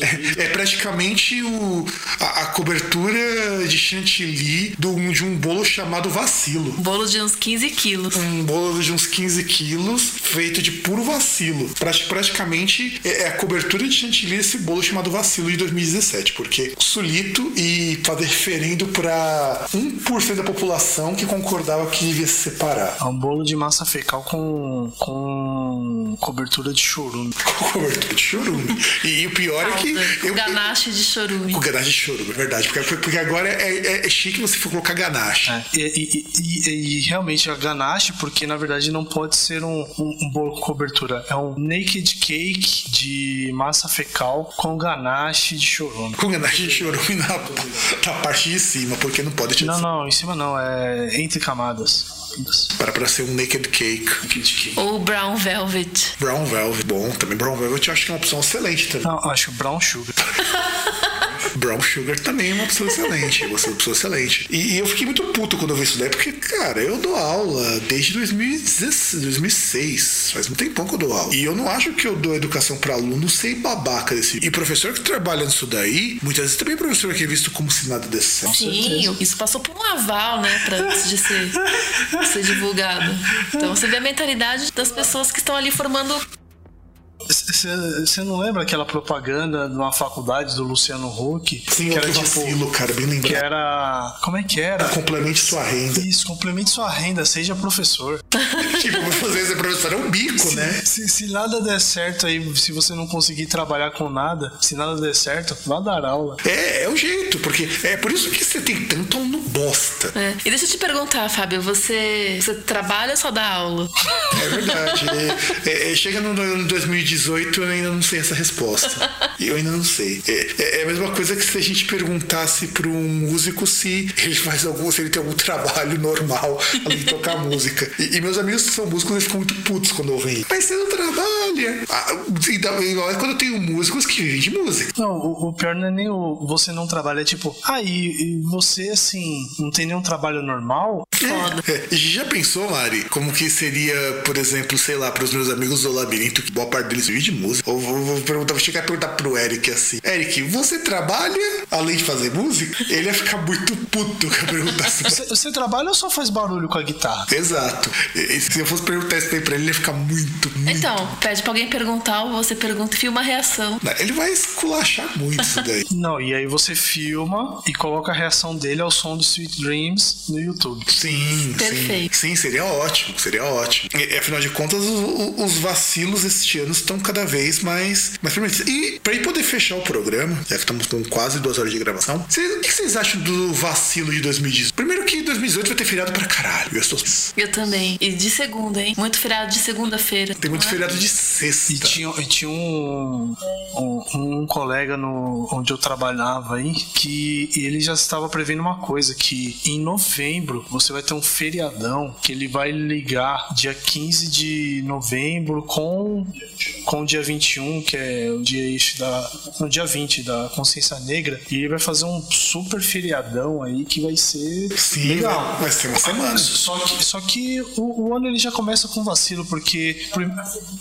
É, é praticamente o, a, a cobertura de chantilly do, de um bolo chamado vacilo. Bolo de uns 15 quilos. Um bolo de uns 15 quilos, feito de puro vacilo. Prati- Praticamente é é a cobertura de chantilly desse bolo chamado vacilo de 2017, porque sulito e fazer referendo para 1% da população que concordava que devia se separar. É um bolo de massa fecal com, com cobertura de chorume. Com cobertura de chorume. E, e o pior é que. Eu- ganache de chorume. Com ganache de chorume, é verdade. Porque, porque agora é, é, é chique você for colocar ganache. É, e, e- e- e- e realmente é ganache, porque na verdade não pode ser um, um, um bolo com cobertura. É um naked cake de massa fecal com ganache de chorume. Com ganache de chorume na, na parte de cima, porque não pode te Não, não, em cima não, é entre camadas. Para pra ser um naked cake. Naked cake. Ou brown velvet. Brown Velvet, bom, também Brown Velvet eu acho que é uma opção excelente também. Não, acho brown sugar. Brown Sugar também é uma opção excelente. Você é uma opção excelente. E, e eu fiquei muito puto quando eu vi isso daí, porque, cara, eu dou aula desde 2016, 2006. Faz um tempão que eu dou aula. E eu não acho que eu dou educação pra aluno sem babaca desse. E professor que trabalha nisso daí, muitas vezes também é professor que é visto como se nada desse certo. Sim, isso passou por um aval, né, pra antes de ser, ser divulgado. Então você vê a mentalidade das pessoas que estão ali formando. Você não lembra aquela propaganda de uma faculdade do Luciano Huck? Sim, que era que tipo. cara, bem Que lembrado. era. Como é que era? Complemente sua renda. Isso, complemente sua renda, seja professor. tipo, vezes é professor é um bico, né? Se, se nada der certo aí, se você não conseguir trabalhar com nada, se nada der certo, vá dar aula. É, é o jeito, porque é por isso que você tem tanto aluno bosta. É. E deixa eu te perguntar, Fábio, você, você trabalha ou só dá aula? É verdade. É, é, é, chega no, no 2018 eu ainda não sei essa resposta. Eu ainda não sei. É, é- é a mesma coisa que se a gente perguntasse para um músico se ele faz algum, se ele tem algum trabalho normal além de tocar música. E, e meus amigos que são músicos eles ficam muito putos quando ouvem. isso. Mas você não trabalha. Ah, e é quando eu tenho músicos que vivem de música. Não, o, o pior não é nem o você não trabalha, é tipo, ah, e, e você assim, não tem nenhum trabalho normal? Foda. É, já pensou, Mari, como que seria, por exemplo, sei lá, para os meus amigos do labirinto, que boa parte deles vive de música? Ou vou, vou perguntar, vou chegar a perguntar pro Eric assim: Eric, você trabalha além de fazer música? Ele ia ficar muito puto que eu perguntasse. Você, você trabalha ou só faz barulho com a guitarra? Exato. E, se eu fosse perguntar isso daí pra ele, ele ia ficar muito, muito. Então, pede pra alguém perguntar, ou você pergunta e filma a reação. Ele vai esculachar muito isso daí. Não, e aí você filma e coloca a reação dele ao som do Sweet Dreams no YouTube. Sim, Perfeito. sim. Sim, seria ótimo, seria ótimo. E, afinal de contas, o- o- os vacilos este ano estão cada vez mais, mais permanentes. E pra poder fechar o programa, já que estamos com quase duas horas de gravação, cês- o que vocês acham do vacilo de 2018? Primeiro que 2018 vai ter feriado pra caralho. Eu estou... Eu também. E de segunda, hein? Muito feriado de segunda-feira. Tem muito é? feriado de E sexta. tinha, e tinha um, um, um colega no, onde eu trabalhava aí que ele já estava prevendo uma coisa: que em novembro você vai ter um feriadão que ele vai ligar dia 15 de novembro com, com o dia 21, que é o dia da. No dia 20 da consciência negra, e ele vai fazer um super feriadão aí que vai ser Sim, legal. vai- vai ser uma semana. Só que, só que o, o ano ele já começa com vacilo, porque.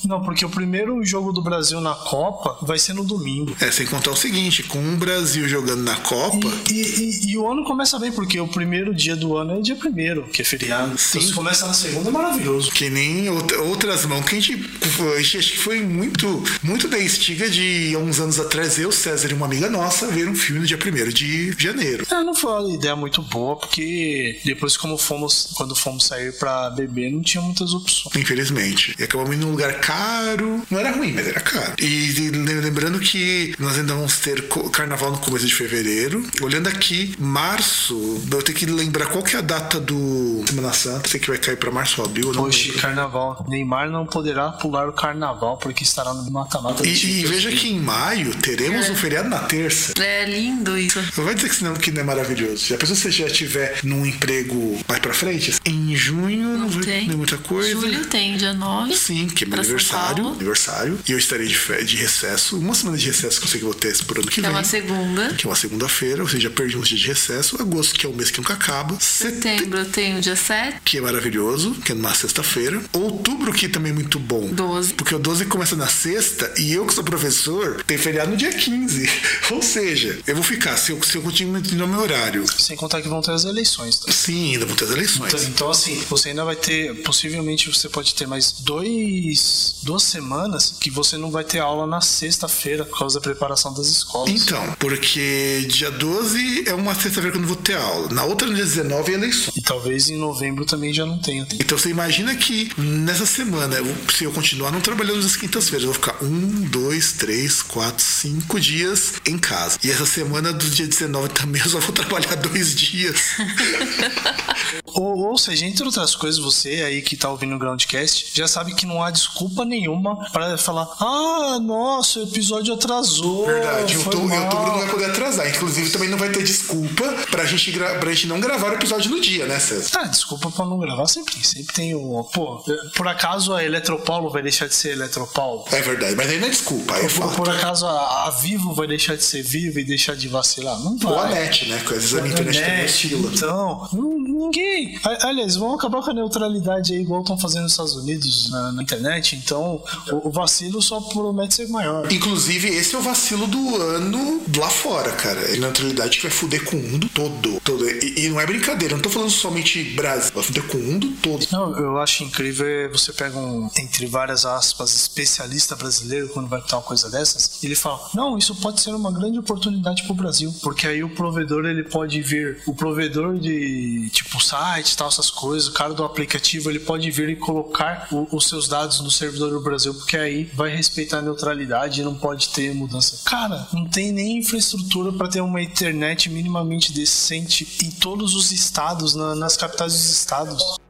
Não, porque o primeiro jogo do Brasil na Copa vai ser no domingo. É, sem contar o seguinte, com o Brasil jogando na Copa, E, e- e o ano começa bem, porque o primeiro dia do ano é dia primeiro, que é feriado. Sim. Então, se começa na segunda, é maravilhoso. Que nem outra- outras mãos que a gente, a gente acho que foi muito, muito da estiga de uns anos atrás, eu, César e uma amiga nossa ver um filme no dia 1 de janeiro. É, não foi uma ideia muito boa, porque depois, como fomos, quando fomos sair pra beber, não tinha muitas opções. Infelizmente. E acabamos indo num lugar caro. Não era ruim, mas era caro. E, e lembrando que nós ainda vamos ter carnaval no começo de fevereiro. Olhando aqui, março, eu tenho que lembrar qual que é a data do Semana Santa. Sei que vai cair pra março ou abril, não Hoje, lembro. carnaval. Neymar não poderá pular o carnaval, porque estará no mata-mata. E, e veja que em maio teremos um feriado na terça. É lindo isso. Não vai dizer que senão que não é maravilhoso. Já pensou se você já estiver num emprego mais pra frente? Em junho não, vai tem. ter coisa. Julho tem dia 9. Sim, que é meu aniversário. Aniversário. E eu estarei de, de recesso. Uma semana de recesso que eu sei que vou ter por ano que, Que é vem. uma segunda. Que é uma segunda-feira, ou seja, perdi uns dias de recesso. Agosto, que é o mês que nunca acaba. Setembro, Setembro tem o dia 7. que é maravilhoso, que é numa sexta-feira. Outubro, que também é muito bom. 12. Porque o 12 começa na sexta e eu, que sou professor, tem feriado no dia 15. Ou seja, eu vou ficar, se eu, se eu continuar no meu horário. Sem contar que vão ter as eleições. Tá? Sim, ainda vão ter as eleições. Então, então, assim, você ainda vai ter, possivelmente você pode ter mais dois, duas semanas que você não vai ter aula na sexta-feira por causa da preparação das escolas. Então, porque dia 12 é uma sexta-feira que eu não vou ter aula. Na outra, dia 19, é eleição. E talvez em novembro também já não tenha. Então você imagina que nessa semana, eu- se eu continuar não trabalhando nas quintas-feiras, eu vou ficar um, dois, três, quatro, cinco dias em casa. E essa semana do dia 19 também eu só vou trabalhar dois dias. Ou, ou seja, entre outras coisas, você aí que tá ouvindo o Groundcast já sabe que não há desculpa nenhuma para falar: ah, nossa, o episódio atrasou. Verdade, foi outubro, mal." outubro não vai poder atrasar. Inclusive, também não vai ter desculpa pra gente, gra- pra gente não gravar o episódio no dia, né, César? Ah, desculpa pra não gravar, sempre, sempre tem o. Pô, por acaso a Eletropaulo vai deixar de ser Eletropaulo? É verdade, mas aí não é desculpa, aí é Por, por acaso a, a Vivo vai deixar de ser Vivo e deixar de vacilar? Não vai. Ou a net, né? Que às vezes a internet também Net, oscila. Então, ninguém. Aliás, vão acabar com a neutralidade aí, igual estão fazendo nos Estados Unidos na, na internet. Então, o, o vacilo só promete ser maior. Inclusive, esse é o vacilo do ano lá fora, cara. É a neutralidade que vai fuder com o mundo todo. todo. E, e não é brincadeira, não tô falando somente Brasil, vai fuder com o mundo todo. Não, eu acho incrível é você pega um, entre várias aspas, especialista brasileiro quando vai ter uma coisa dessas, ele fala: "Não, isso pode ser uma grande oportunidade pro Brasil, porque aí o provedor ele pode vir, o provedor de tipo site, tal essas coisas, o cara do aplicativo, ele pode vir e colocar o- os seus dados no servidor do Brasil, porque aí vai respeitar a neutralidade e não pode ter mudança. Cara, não tem nem infraestrutura para ter uma internet minimamente decente em todos os estados, na- nas capitais dos estados.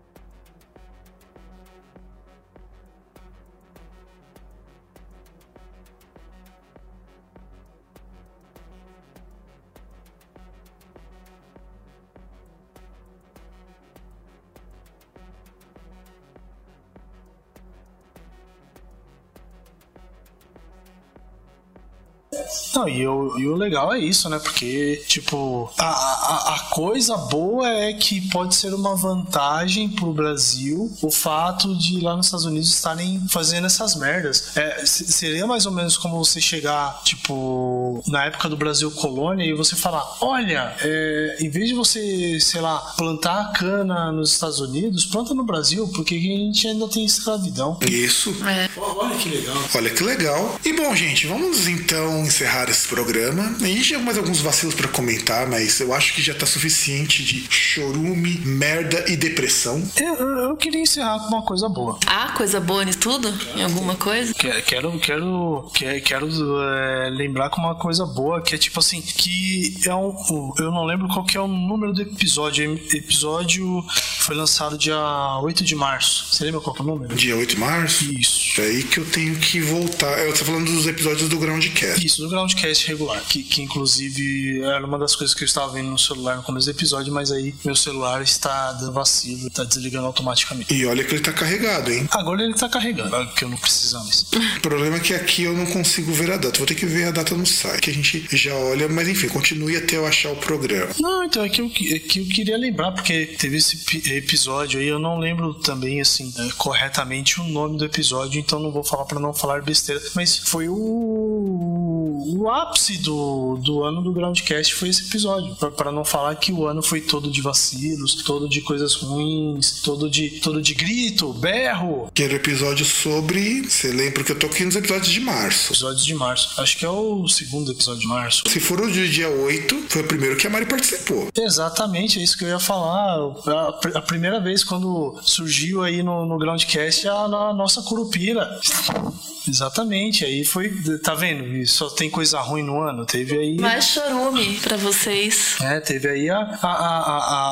Não, e o, e o legal é isso, né? Porque, tipo, a, a, a coisa boa é que pode ser uma vantagem pro Brasil o fato de lá nos Estados Unidos estarem fazendo essas merdas. É, se- seria mais ou menos como você chegar, tipo, na época do Brasil colônia e você falar: olha, é, em vez de você, sei lá, plantar cana nos Estados Unidos, planta no Brasil, porque a gente ainda tem escravidão. Isso. É. Olha que legal. Olha que legal. E bom, gente, vamos então encerrar esse programa. A gente tinha mais alguns vacilos pra comentar, mas eu acho que já tá suficiente de chorume, merda e depressão. Eu, eu- queria encerrar com uma coisa boa. Há coisa boa nisso tudo? Em alguma coisa? Que- Quero, quero, que- quero é, lembrar com uma coisa boa, que é tipo assim, que é um, o- eu não lembro qual que é o número do episódio. O episódio foi lançado dia 8 de março. Você lembra qual que é o número? Dia 8 de março. Isso. É aí que eu tenho que voltar. Eu tô falando dos episódios do Groundcast. Isso, do Groundcast regular, que, que inclusive era uma das coisas que eu estava vendo no celular no começo do episódio, mas aí meu celular está dando vacilo, está desligando automaticamente. E olha que ele tá carregado, hein? Agora ele está carregando, porque eu não preciso mais. O problema é que aqui eu não consigo ver a data. Vou ter que ver a data no site. Que a gente já olha, mas enfim, continue até eu achar o programa. Não, então é que, eu, é que eu queria lembrar, porque teve esse pi- episódio aí, eu não lembro também, assim, é, corretamente o nome do episódio, então não vou falar pra não falar besteira, mas foi o, o ápice do, do ano do Groundcast foi esse episódio, pra não falar que o ano foi todo de vacilos, todo de coisas ruins, todo de, todo de grito, berro, Que era o episódio sobre. Você lembra que eu tô aqui nos episódios de março. episódios de março. Acho que é o segundo episódio de março. Se for o dia 8, foi o primeiro que a Mari participou. Exatamente, é isso que eu ia falar. A, a primeira vez quando surgiu aí no, no Groundcast a, a nossa curupira. Exatamente, aí foi. Tá vendo? E Só tem coisa ruim no ano. Teve aí. Mais chorume pra vocês. É, teve aí a, a, a,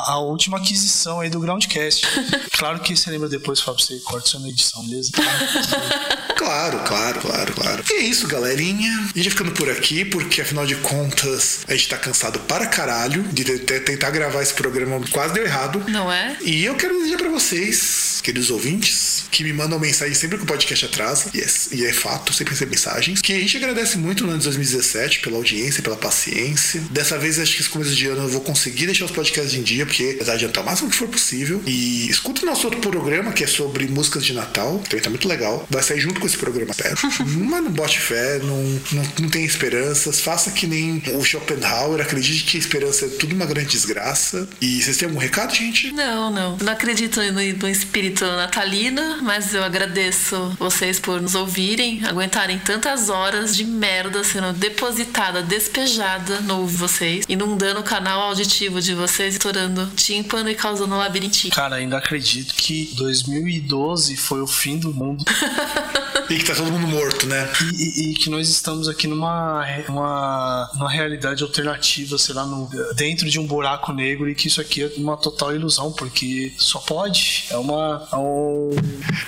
a, a última aquisição aí do Groundcast. claro que você lembra depois, Fábio, você corta isso na edição, beleza? Claro, claro, claro, claro. E é isso, galerinha. A gente vai ficando por aqui, porque afinal de contas, a gente tá cansado para caralho de te- te- tentar gravar esse programa. Quase deu errado. Não é? E eu quero desejar pra vocês queridos ouvintes, que me mandam mensagem sempre que o podcast atrasa, e é, e é fato, sempre recebo mensagens, que a gente agradece muito no ano de 2017 pela audiência, pela paciência. Dessa vez, acho que esse começo de ano eu vou conseguir deixar os podcasts em dia, porque vai adiantar o máximo que for possível. E escuta o nosso outro programa, que é sobre músicas de Natal, também tá muito legal. Vai sair junto com esse programa, pera. Mas não bote fé, não, não, não tem esperanças. Faça que nem o Schopenhauer, acredite que a esperança é tudo uma grande desgraça. E vocês têm algum recado, gente? Não, não. Não acredito no, no espírito natalino, mas eu agradeço vocês por nos ouvirem, aguentarem tantas horas de merda sendo depositada, despejada no ouvido de vocês, inundando o canal auditivo de vocês, estourando tímpano e causando labirintite. Cara, ainda acredito que 2012 foi o fim do mundo. E que tá todo mundo morto, né? E, e- e que nós estamos aqui numa, uma, uma realidade alternativa, sei lá, no, dentro de um buraco negro e que isso aqui é uma total ilusão, porque só pode. É uma. É um,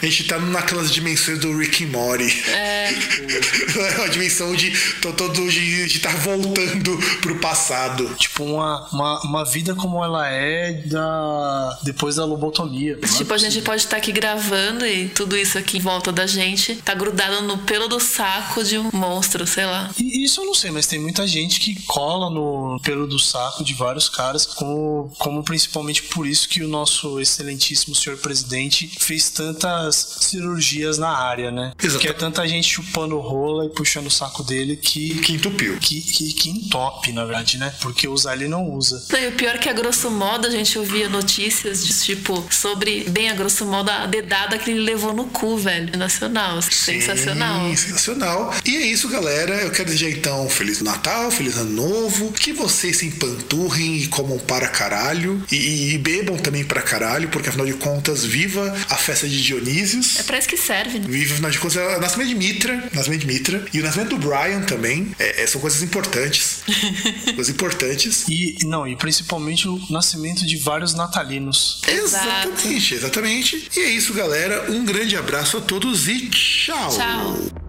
A gente tá naquelas dimensões do Rick and Morty. É, É uma dimensão de tô todo de estar voltando pro passado. tipo, uma, uma, uma vida como ela é da, depois da lobotomia. tipo, a gente pode estar aqui gravando e tudo isso aqui em volta da gente tá grudado no pelo do saco de um monstro, sei lá. E isso eu não sei, mas tem muita gente que cola no pelo do saco de vários caras, como, como principalmente por isso que o nosso excelentíssimo senhor presidente fez tantas cirurgias na área, né? Exato. Que é tanta gente chupando rola e puxando o saco dele que. Que entupiu. Que, que, que entope, na verdade, né? Porque usar ele não usa. Não, e o pior é que a grosso modo a gente ouvia notícias de tipo sobre, bem a grosso modo, a dedada que ele levou no cu, velho. Nacional. Sensacional. Sim, sensacional. E é isso, galera. Eu quero dizer então Feliz Natal, Feliz Ano Novo. Que vocês se empanturrem e comam para caralho. E, e bebam também para caralho, porque afinal de contas, viva a festa de Dionísios. É pra isso que serve, né? Vive, afinal de contas, é o nascimento de Mitra, nascimento de Mitra. E o nascimento do Brian também. É, é, são coisas importantes. coisas importantes. E não, e principalmente o nascimento de vários natalinos. Exato. Exatamente, exatamente. E é isso, galera. Um grande abraço a todos e Ciao. Ciao.